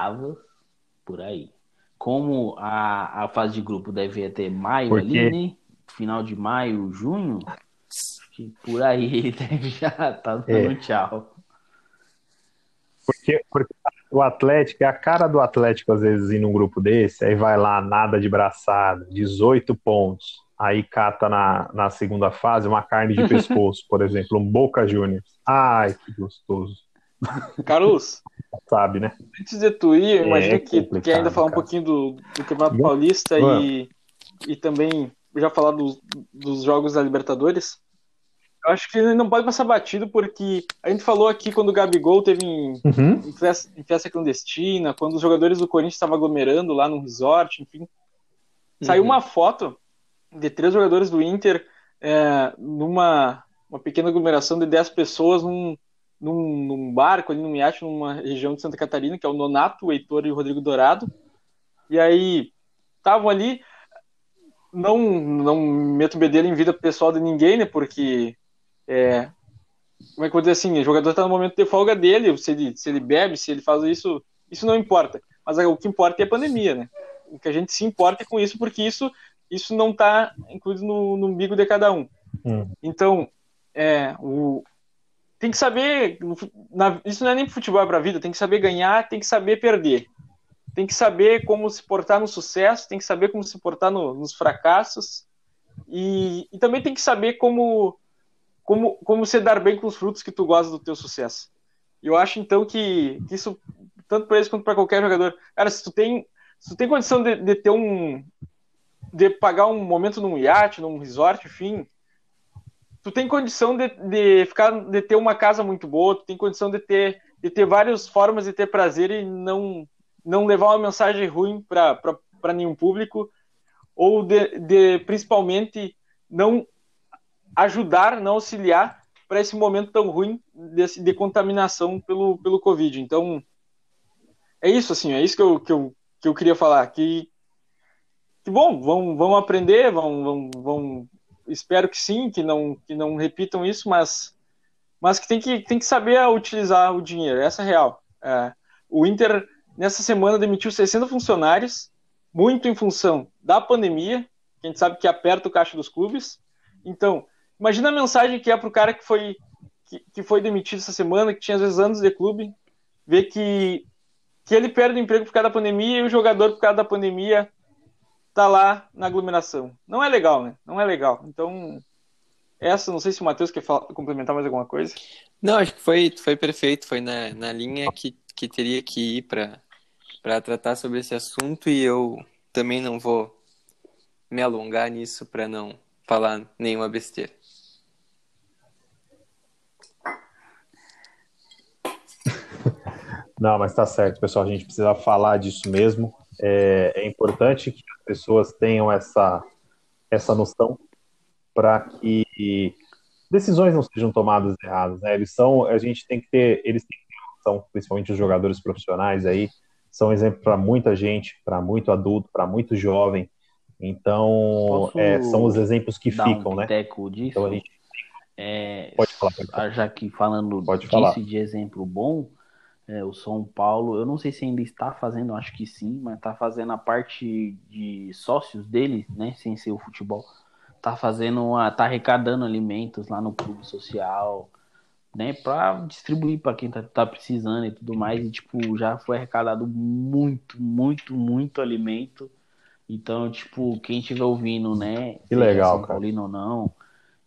Por aí. Como a, a fase de grupo deve ter maio porque... ali, né? Final de maio, junho, por aí ele (laughs) deve já estar tá dando é. tchau. Porque, porque o Atlético, é a cara do Atlético, às vezes, ir num grupo desse, aí vai lá, nada de braçada, 18 pontos. Aí cata na, na segunda fase uma carne de (laughs) pescoço, por exemplo, um Boca Juniors. Ai, que gostoso. Carlos, sabe, né? Antes de tu ir, eu imagino é que, que ainda falar um pouquinho do, do Campeonato Paulista e, e também já falar dos, dos jogos da Libertadores. Eu acho que ele não pode passar batido, porque a gente falou aqui quando o Gabigol teve em, uhum. em, festa, em festa, clandestina, quando os jogadores do Corinthians estavam aglomerando lá no resort, enfim. Uhum. Saiu uma foto de três jogadores do Inter é, numa uma pequena aglomeração de 10 pessoas num, num, num, barco ali, num iate, numa região de Santa Catarina, que é o Nonato, o Heitor e o Rodrigo Dourado. E aí estavam ali, não, não meto bedelho em vida pessoal de ninguém, né? Porque é, como é que eu vou dizer assim? O jogador está no momento de folga dele, se ele, se ele bebe, se ele faz isso, isso não importa. Mas o que importa é a pandemia, né? O que a gente se importa é com isso, porque isso, isso não está incluído no, no umbigo de cada um. Hum. Então, é, o, tem que saber. Na, isso não é nem futebol, é para a vida. Tem que saber ganhar, tem que saber perder. Tem que saber como se portar no sucesso, tem que saber como se portar no, nos fracassos. E, e também tem que saber como como, como você dar bem com os frutos que tu gosta do teu sucesso. Eu acho então que, que isso, tanto para eles quanto para qualquer jogador, cara, se tu tem, se tu tem condição de, de ter um. de pagar um momento num iate, num resort, enfim, tu tem condição de, de ficar de ter uma casa muito boa, tu tem condição de ter de ter várias formas de ter prazer e não não levar uma mensagem ruim para nenhum público ou de, de principalmente não ajudar, não auxiliar para esse momento tão ruim de, de, contaminação pelo, pelo Covid. Então, é isso, assim, é isso que eu, que eu, que eu queria falar. Que, que bom, vão, vão aprender, vão, vão, vão, espero que sim, que não, que não repitam isso, mas, mas que tem que, tem que saber utilizar o dinheiro, essa é real. É, O Inter, nessa semana, demitiu 60 funcionários, muito em função da pandemia, que a gente sabe que aperta o caixa dos clubes. Então, imagina a mensagem que é para o cara que foi, que, que, foi demitido essa semana, que tinha às vezes anos de clube, ver que, que ele perde o emprego por causa da pandemia e o jogador, por causa da pandemia, tá lá na aglomeração. Não é legal, né? Não é legal. Então, essa, não sei se o Matheus quer falar, complementar mais alguma coisa. Não, acho que foi, foi perfeito, foi na, na linha que, que teria que ir para tratar sobre esse assunto e eu também não vou me alongar nisso para não falar nenhuma besteira. (laughs) Não, mas tá certo, pessoal. A gente precisa falar disso mesmo. É, é importante que as pessoas tenham essa, essa noção para que decisões não sejam tomadas erradas, né? Eles são, a gente tem que ter, eles têm que ter noção, principalmente os jogadores profissionais aí, são exemplo para muita gente, para muito adulto, para muito jovem. Então, é, são os exemplos que ficam, um né? Disso? Então a gente é, pode falar, pode falar. Já que falando Pode disso falar. de exemplo bom, é, o São Paulo, eu não sei se ainda está fazendo, acho que sim, mas está fazendo a parte de sócios dele, né, sem ser o futebol, tá fazendo, uma, tá arrecadando alimentos lá no clube social, né, para distribuir para quem tá, tá precisando e tudo mais, e tipo, já foi arrecadado muito, muito, muito alimento. Então, tipo, quem estiver ouvindo, né, Que legal, São cara. Paulino ou não,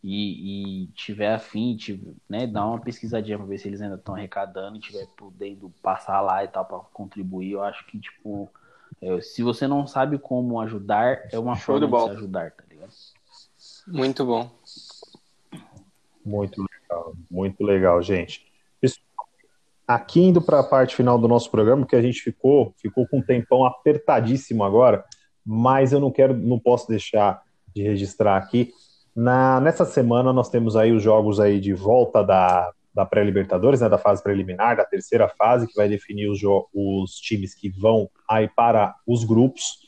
e, e tiver afim, tiver, né, dá uma pesquisadinha pra ver se eles ainda estão arrecadando e tiver podendo passar lá e tal para contribuir, eu acho que, tipo, é, se você não sabe como ajudar, é uma Show forma de se ajudar, tá ligado? Muito bom. Muito legal, muito legal, gente. Pessoal, Aqui indo para a parte final do nosso programa, que a gente ficou, ficou com um tempão apertadíssimo agora, mas eu não quero, não posso deixar de registrar aqui. Na, nessa semana nós temos aí os jogos aí de volta da, da pré-libertadores, né, da fase preliminar, da terceira fase, que vai definir os, os times que vão aí para os grupos.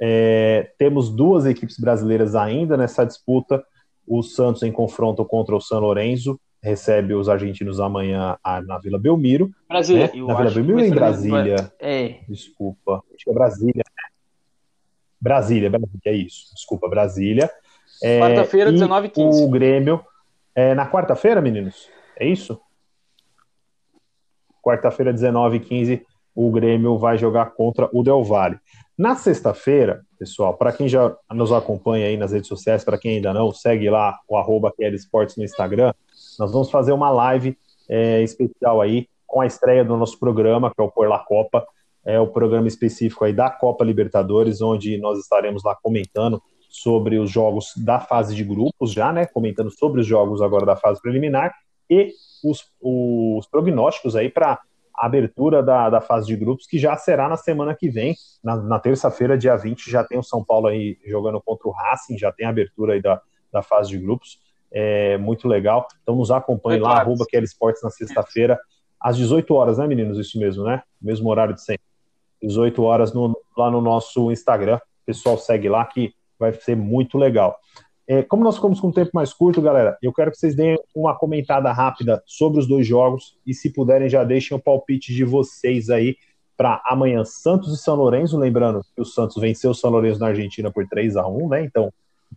É, temos duas equipes brasileiras ainda nessa disputa. O Santos em confronto contra o San Lorenzo recebe os argentinos amanhã ah, na Vila Belmiro. Brasília. né? Na Vila Belmiro em Brasília? É, Desculpa, acho que é Brasília. né? Brasília, Brasília, é isso. Desculpa, Brasília. É, Quarta-feira, e 19h15. O Grêmio. É na quarta-feira, meninos? É isso? Quarta-feira, 19h15, o Grêmio vai jogar contra o Del Valle. Na sexta-feira, pessoal, para quem já nos acompanha aí nas redes sociais, para quem ainda não, segue lá o arroba QL Esportes no Instagram. Nós vamos fazer uma live é, especial aí com a estreia do nosso programa, que é o Por La Copa. É o programa específico aí da Copa Libertadores, onde nós estaremos lá comentando sobre os jogos da fase de grupos já, né? Comentando sobre os jogos agora da fase preliminar e os, os prognósticos aí para a abertura da, da fase de grupos, que já será na semana que vem. Na, na terça-feira, dia 20, já tem o São Paulo aí jogando contra o Racing, já tem a abertura aí da, da fase de grupos. É muito legal. Então nos acompanhe lá, horas. arroba QL Esportes na sexta-feira, às 18 horas, né, meninos? Isso mesmo, né? Mesmo horário de sempre. 18 horas no- lá no nosso Instagram. O pessoal segue lá que vai ser muito legal. É, como nós ficamos com um tempo mais curto, galera, eu quero que vocês deem uma comentada rápida sobre os dois jogos e, se puderem, já deixem o palpite de vocês aí para amanhã Santos e São Lourenço. Lembrando que o Santos venceu o São Lourenço na Argentina por 3 a 1 né? Então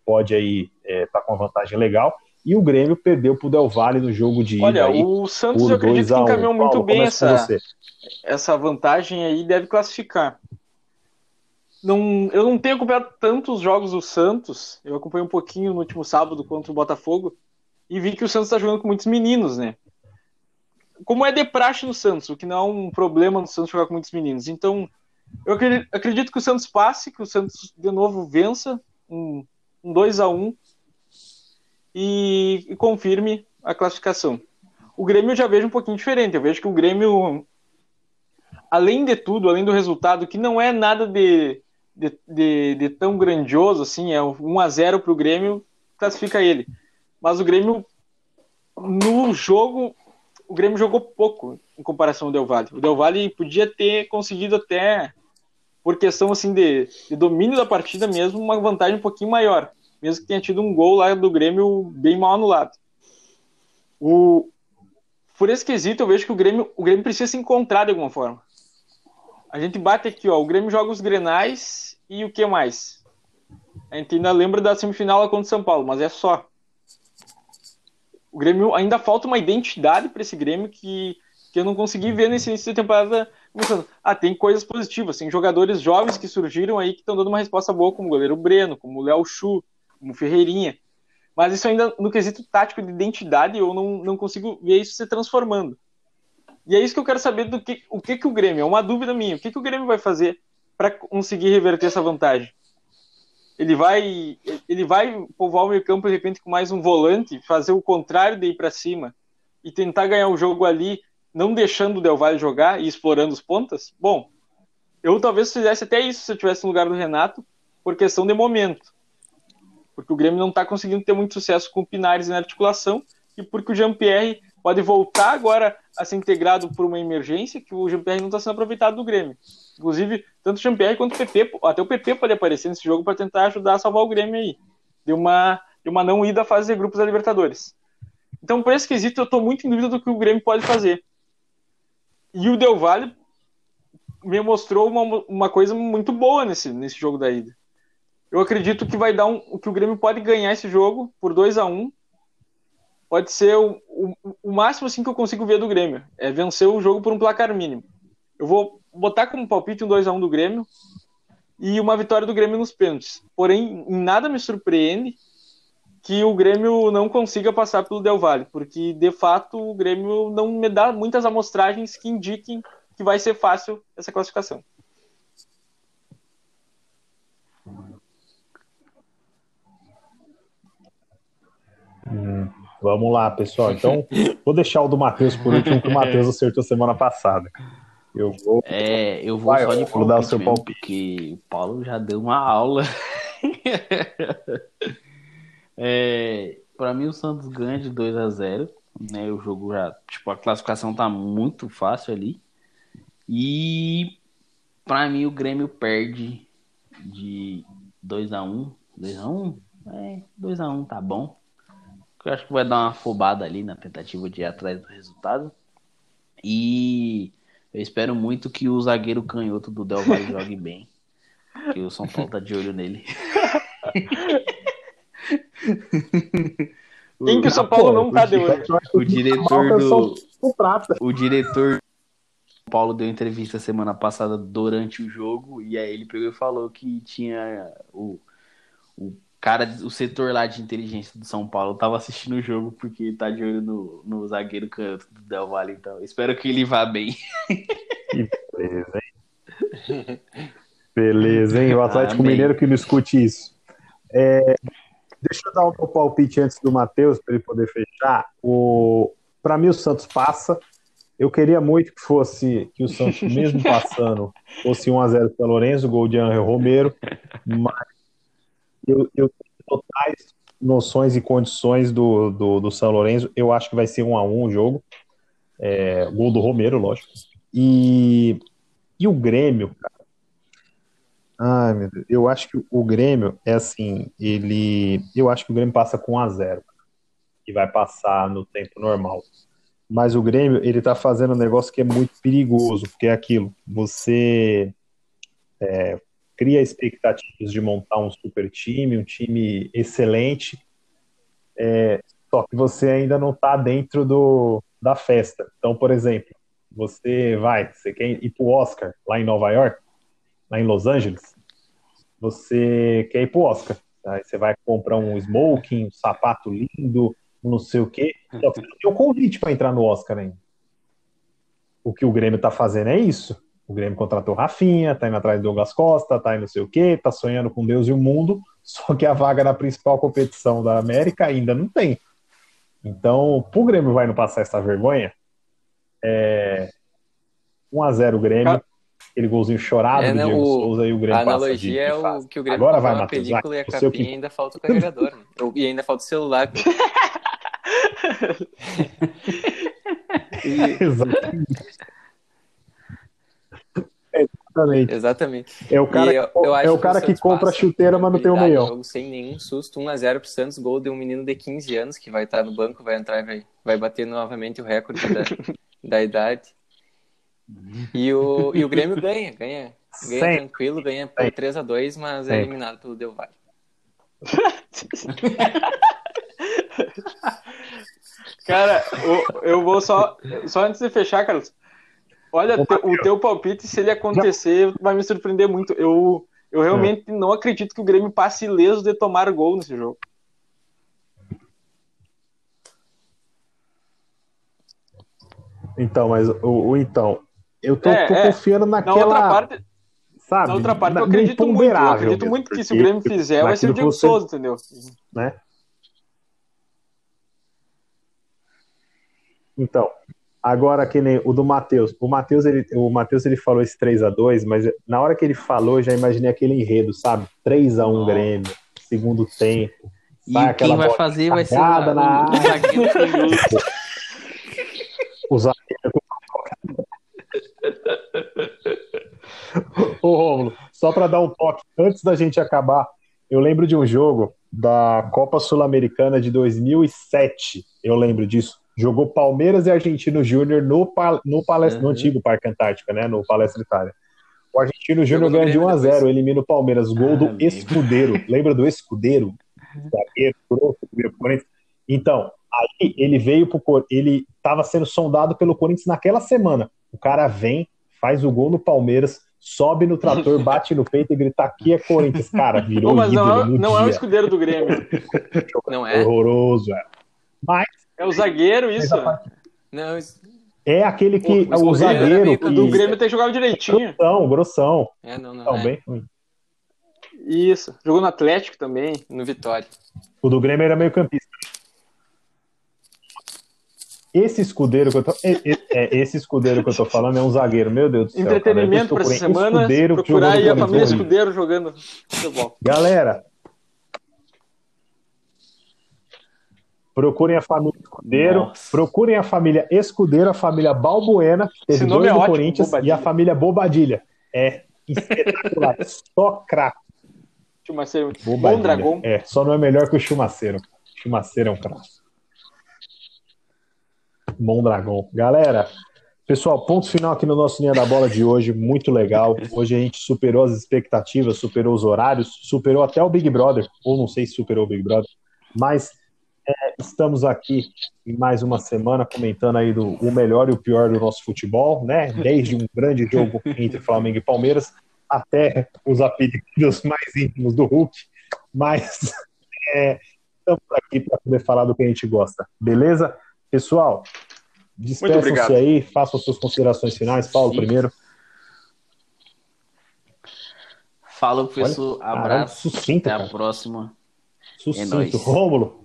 pode aí estar com uma vantagem legal. E o Grêmio perdeu para o Del Valle no jogo de ida Olha, o Santos eu acredito 2 que a 1 encaminhou muito Paulo, bem essa, essa vantagem aí deve classificar. Não, eu não tenho acompanhado tantos jogos do Santos. Eu acompanhei um pouquinho no último sábado contra o Botafogo e vi que o Santos está jogando com muitos meninos, né? Como é de praxe no Santos, o que não é um problema no Santos jogar com muitos meninos. Então, eu acredi- acredito que o Santos passe, que o Santos de novo vença um, um 2 a 1 e, e confirme a classificação. O Grêmio eu já vejo um pouquinho diferente. Eu vejo que o Grêmio, além de tudo, além do resultado, que não é nada de, de, de, de tão grandioso assim, é um 1 a 0 para o Grêmio, classifica ele. Mas o Grêmio, no jogo, o Grêmio jogou pouco em comparação ao Del Valle. O Del Valle podia ter conseguido até, por questão assim de, de domínio da partida mesmo, uma vantagem um pouquinho maior. Mesmo que tenha tido um gol lá do Grêmio bem mal anulado. O, por esse quesito, eu vejo que o Grêmio, o Grêmio precisa se encontrar de alguma forma. A gente bate aqui, ó. O Grêmio joga os Grenais e o que mais? A gente ainda lembra da semifinal contra o São Paulo, mas é só. O Grêmio ainda falta uma identidade para esse Grêmio que, que eu não consegui ver nesse início de temporada. Ah, tem coisas positivas, tem jogadores jovens que surgiram aí que estão dando uma resposta boa, como o goleiro Breno, como o Léo Chu, como o Ferreirinha. Mas isso ainda, no quesito tático de identidade, eu não, não consigo ver isso se transformando. E é isso que eu quero saber do que o que, que o Grêmio, é uma dúvida minha, o que, que o Grêmio vai fazer para conseguir reverter essa vantagem? Ele vai, ele vai povoar o meio campo de repente com mais um volante, fazer o contrário de ir para cima e tentar ganhar o jogo ali, não deixando o Del Valle jogar e explorando os pontas? Bom, eu talvez fizesse até isso se eu tivesse no lugar do Renato, por questão de momento. Porque o Grêmio não está conseguindo ter muito sucesso com o Pinares na articulação e porque o Jean-Pierre pode voltar agora a ser integrado por uma emergência que o Jean-Pierre não está sendo aproveitado do Grêmio. Inclusive, tanto o Jean-Pierre quanto o PP, até o PP pode aparecer nesse jogo para tentar ajudar a salvar o Grêmio aí, de uma, de uma não ida à fase de grupos da Libertadores. Então, por esse quesito, eu estou muito em dúvida do que o Grêmio pode fazer. E o Del Valle me mostrou uma, uma coisa muito boa nesse, nesse jogo da ida. Eu acredito que vai dar um, que o Grêmio pode ganhar esse jogo por 2 a 1 um, Pode ser o, o, o máximo assim que eu consigo ver do Grêmio. É vencer o jogo por um placar mínimo. Eu vou botar como palpite um 2 a 1 do Grêmio e uma vitória do Grêmio nos pênaltis. Porém, nada me surpreende que o Grêmio não consiga passar pelo Del Valle, porque de fato o Grêmio não me dá muitas amostragens que indiquem que vai ser fácil essa classificação. Hum, vamos lá, pessoal. Então, (laughs) vou deixar o do Matheus por último, que o Matheus (laughs) acertou semana passada. Eu vou. É, eu vou Vai, só de palpite, dar o seu mesmo, palpite. Porque o Paulo já deu uma aula. (laughs) é, para mim, o Santos ganha de 2 a 0 né? O jogo já. Tipo, a classificação tá muito fácil ali. E para mim, o Grêmio perde de 2 a 1 2 a 1 É, 2 a 1 tá bom. Eu acho que vai dar uma afobada ali na tentativa de ir atrás do resultado. E eu espero muito que o zagueiro canhoto do Del Valle (laughs) jogue bem. Que o São Paulo tá de olho nele. (laughs) Quem que o São Paulo não tá de olho? O diretor do. O diretor Paulo deu entrevista semana passada durante o jogo e aí ele pegou e falou que tinha o, o cara, o setor lá de inteligência do São Paulo tava assistindo o jogo porque tá de olho no, no zagueiro canto do Del Valle, então espero que ele vá bem. Que beleza, hein? (laughs) Beleza, hein? O Atlético Amém. Mineiro que não escute isso. É, deixa eu dar um palpite antes do Matheus para ele poder fechar. O, para mim o Santos passa. Eu queria muito que fosse que o Santos, mesmo (laughs) passando, fosse 1x0 para Lourenço, gol de Angel Romero, mas eu, eu tenho totais noções e condições do, do, do, São Lourenço. Eu acho que vai ser um a um o jogo. É, gol do Romero, lógico. E, e o Grêmio, cara. Ai, meu Deus. Eu acho que o Grêmio é assim, ele. Eu acho que o Grêmio passa com 1 a 0 e vai passar no tempo normal. Mas o Grêmio, ele tá fazendo um negócio que é muito perigoso, porque é aquilo. Você é, cria expectativas de montar um super time, um time excelente, é, só que você ainda não está dentro do, da festa. Então, por exemplo, você vai, você quer ir para o Oscar lá em Nova York, lá em Los Angeles, você quer ir para o Oscar. Aí você vai comprar um smoking, um sapato lindo, não sei o quê, só que não tem o convite para entrar no Oscar ainda. O que o Grêmio está fazendo é isso. O Grêmio contratou Rafinha, tá indo atrás do Douglas Costa, tá indo não sei o quê, tá sonhando com Deus e o mundo, (laughs) só que a vaga na principal competição da América ainda não tem. Então, pro Grêmio vai não passar essa vergonha, é 1x0 o Grêmio, aquele golzinho chorado é, do né, Diego o... Souza e o Grêmio a analogia é o que o Grêmio Agora vai, uma Matheus, película e a capinha que... ainda falta o carregador. Né? E ainda falta o celular. (laughs) e... Exatamente. Exatamente. Exatamente. É o cara, eu, eu é o cara que, que compra a chuteira, mas não tem o um meião. Jogo sem nenhum susto, 1x0 pro Santos, gol de um menino de 15 anos que vai estar no banco, vai entrar e vai, vai bater novamente o recorde da, (laughs) da idade. E o, e o Grêmio ganha, ganha. Ganha Sempre. tranquilo, ganha por 3x2, mas é Sempre. eliminado pelo Del Valle. (laughs) Cara, o- eu vou só. Só antes de fechar, Carlos. Olha, Ô, te- o teu palpite, se ele acontecer, vai me surpreender muito. Eu, eu realmente não acredito que o Grêmio passe ileso de tomar gol nesse jogo. Então, mas o, o então, eu tô, É, tô é. confiando Na naquela, outra parte, sabe? na outra parte na- eu acredito muito. Eu acredito muito que se o Grêmio fizer, vai ser o Diego você- Souza, entendeu? né? Então, agora que nem o do Matheus. O Matheus ele, o Matheus ele falou esse 3 a 2 mas na hora que ele falou, eu já imaginei aquele enredo, sabe? 3 a 1 Nossa. Grêmio, segundo tempo. E aquela quem vai fazer vai ser o, na o, (laughs) o zagueiro. O zagueiro. Ô, Rômulo, só para dar um toque, antes da gente acabar, eu lembro de um jogo da Copa Sul-Americana de 2007. Eu lembro disso. Jogou Palmeiras e Argentino Júnior no, pa- no, palestra, no Uhum. antigo Parque Antártica, né? No Palestra Itália. O Argentino Júnior no ganha de 1 a Grêmio 0 elimina o Palmeiras. Gol Ah, do lembro. Escudeiro. (laughs) Lembra do Escudeiro? Zagueiro, grosso, que veio pro Corinthians. Então, aí ele veio pro Cor- ele estava sendo sondado pelo Corinthians naquela semana. O cara vem, faz o gol no Palmeiras, sobe no trator, (laughs) bate no peito e grita aqui é Corinthians. Cara, virou Pô, mas não, ídolo é, no não é o escudeiro do Grêmio. (laughs) Não é? Horroroso, é. Mas É o zagueiro, isso. Não, isso- é aquele que Pô, o o zagueiro que O do Grêmio tem jogado direitinho. grossão, grossão. é, não, não. Não, é. bem ruim. Isso. Jogou no Atlético também. No Vitória. O do Grêmio era meio campista. Esse escudeiro que eu tô, é, é- é, esse escudeiro que eu tô falando é um zagueiro, meu Deus do céu. cara. Entretenimento Eu pra essa semana. escudeiro Procurar aí a família. Escudeiro jogando futebol. Galera, procurem a família Escudeiro, Nossa. procurem a família Escudeiro, a família Balbuena, que teve Esse nome dois é do ótimo, Corinthians, Bobadilha. e a família Bobadilha. É espetacular, (laughs) só craque. Chumaceiro. Bom Dragão. É, só não é melhor que o Chumaceiro. Chumaceiro é um craque. Mondragão. Galera, pessoal, ponto final aqui no nosso Linha da Bola de hoje, muito legal. Hoje a gente superou as expectativas, superou os horários, superou até o Big Brother, ou não sei se superou o Big Brother, mas é, estamos aqui em mais uma semana comentando aí do o melhor e o pior do nosso futebol, né? Desde um grande jogo entre Flamengo e Palmeiras até os apelidos mais íntimos do Hulk, mas é, estamos aqui para poder falar do que a gente gosta, beleza? Pessoal, despeçam-se obrigado. aí, façam suas considerações finais. Paulo, Sim. primeiro. Fala, professor. Abraço. sucinto, Até a cara. próxima. Sucinto. nóis. Rômulo,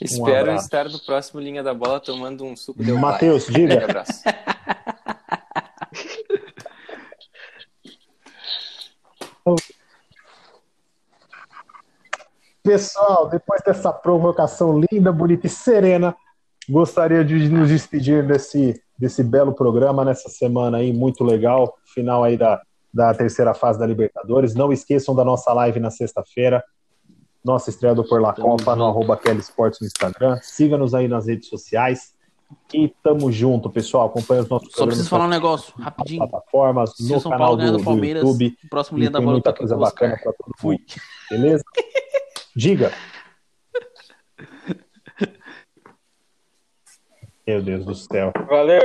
Espero abraço. estar no próximo Linha da Bola tomando um suco de Matheus, Grande diga. abraço. (laughs) Pessoal, depois dessa provocação linda, bonita e serena, gostaria de nos despedir desse, desse belo programa nessa semana aí, muito legal, final aí da, da terceira fase da Libertadores. Não esqueçam da nossa live na sexta-feira, nossa estreia do Por La Copa no arroba Kelly Sports no Instagram. Siga-nos aí nas redes sociais e tamo junto, pessoal. Acompanhe os nossos Só preciso falar um negócio, rapidinho. plataformas, Se no São canal Paulo do, do Palmeiras, YouTube. próximo linha da bola muita aqui coisa bacana pra todo Fui. mundo. Beleza? Diga. (laughs) Meu Deus do céu. Valeu.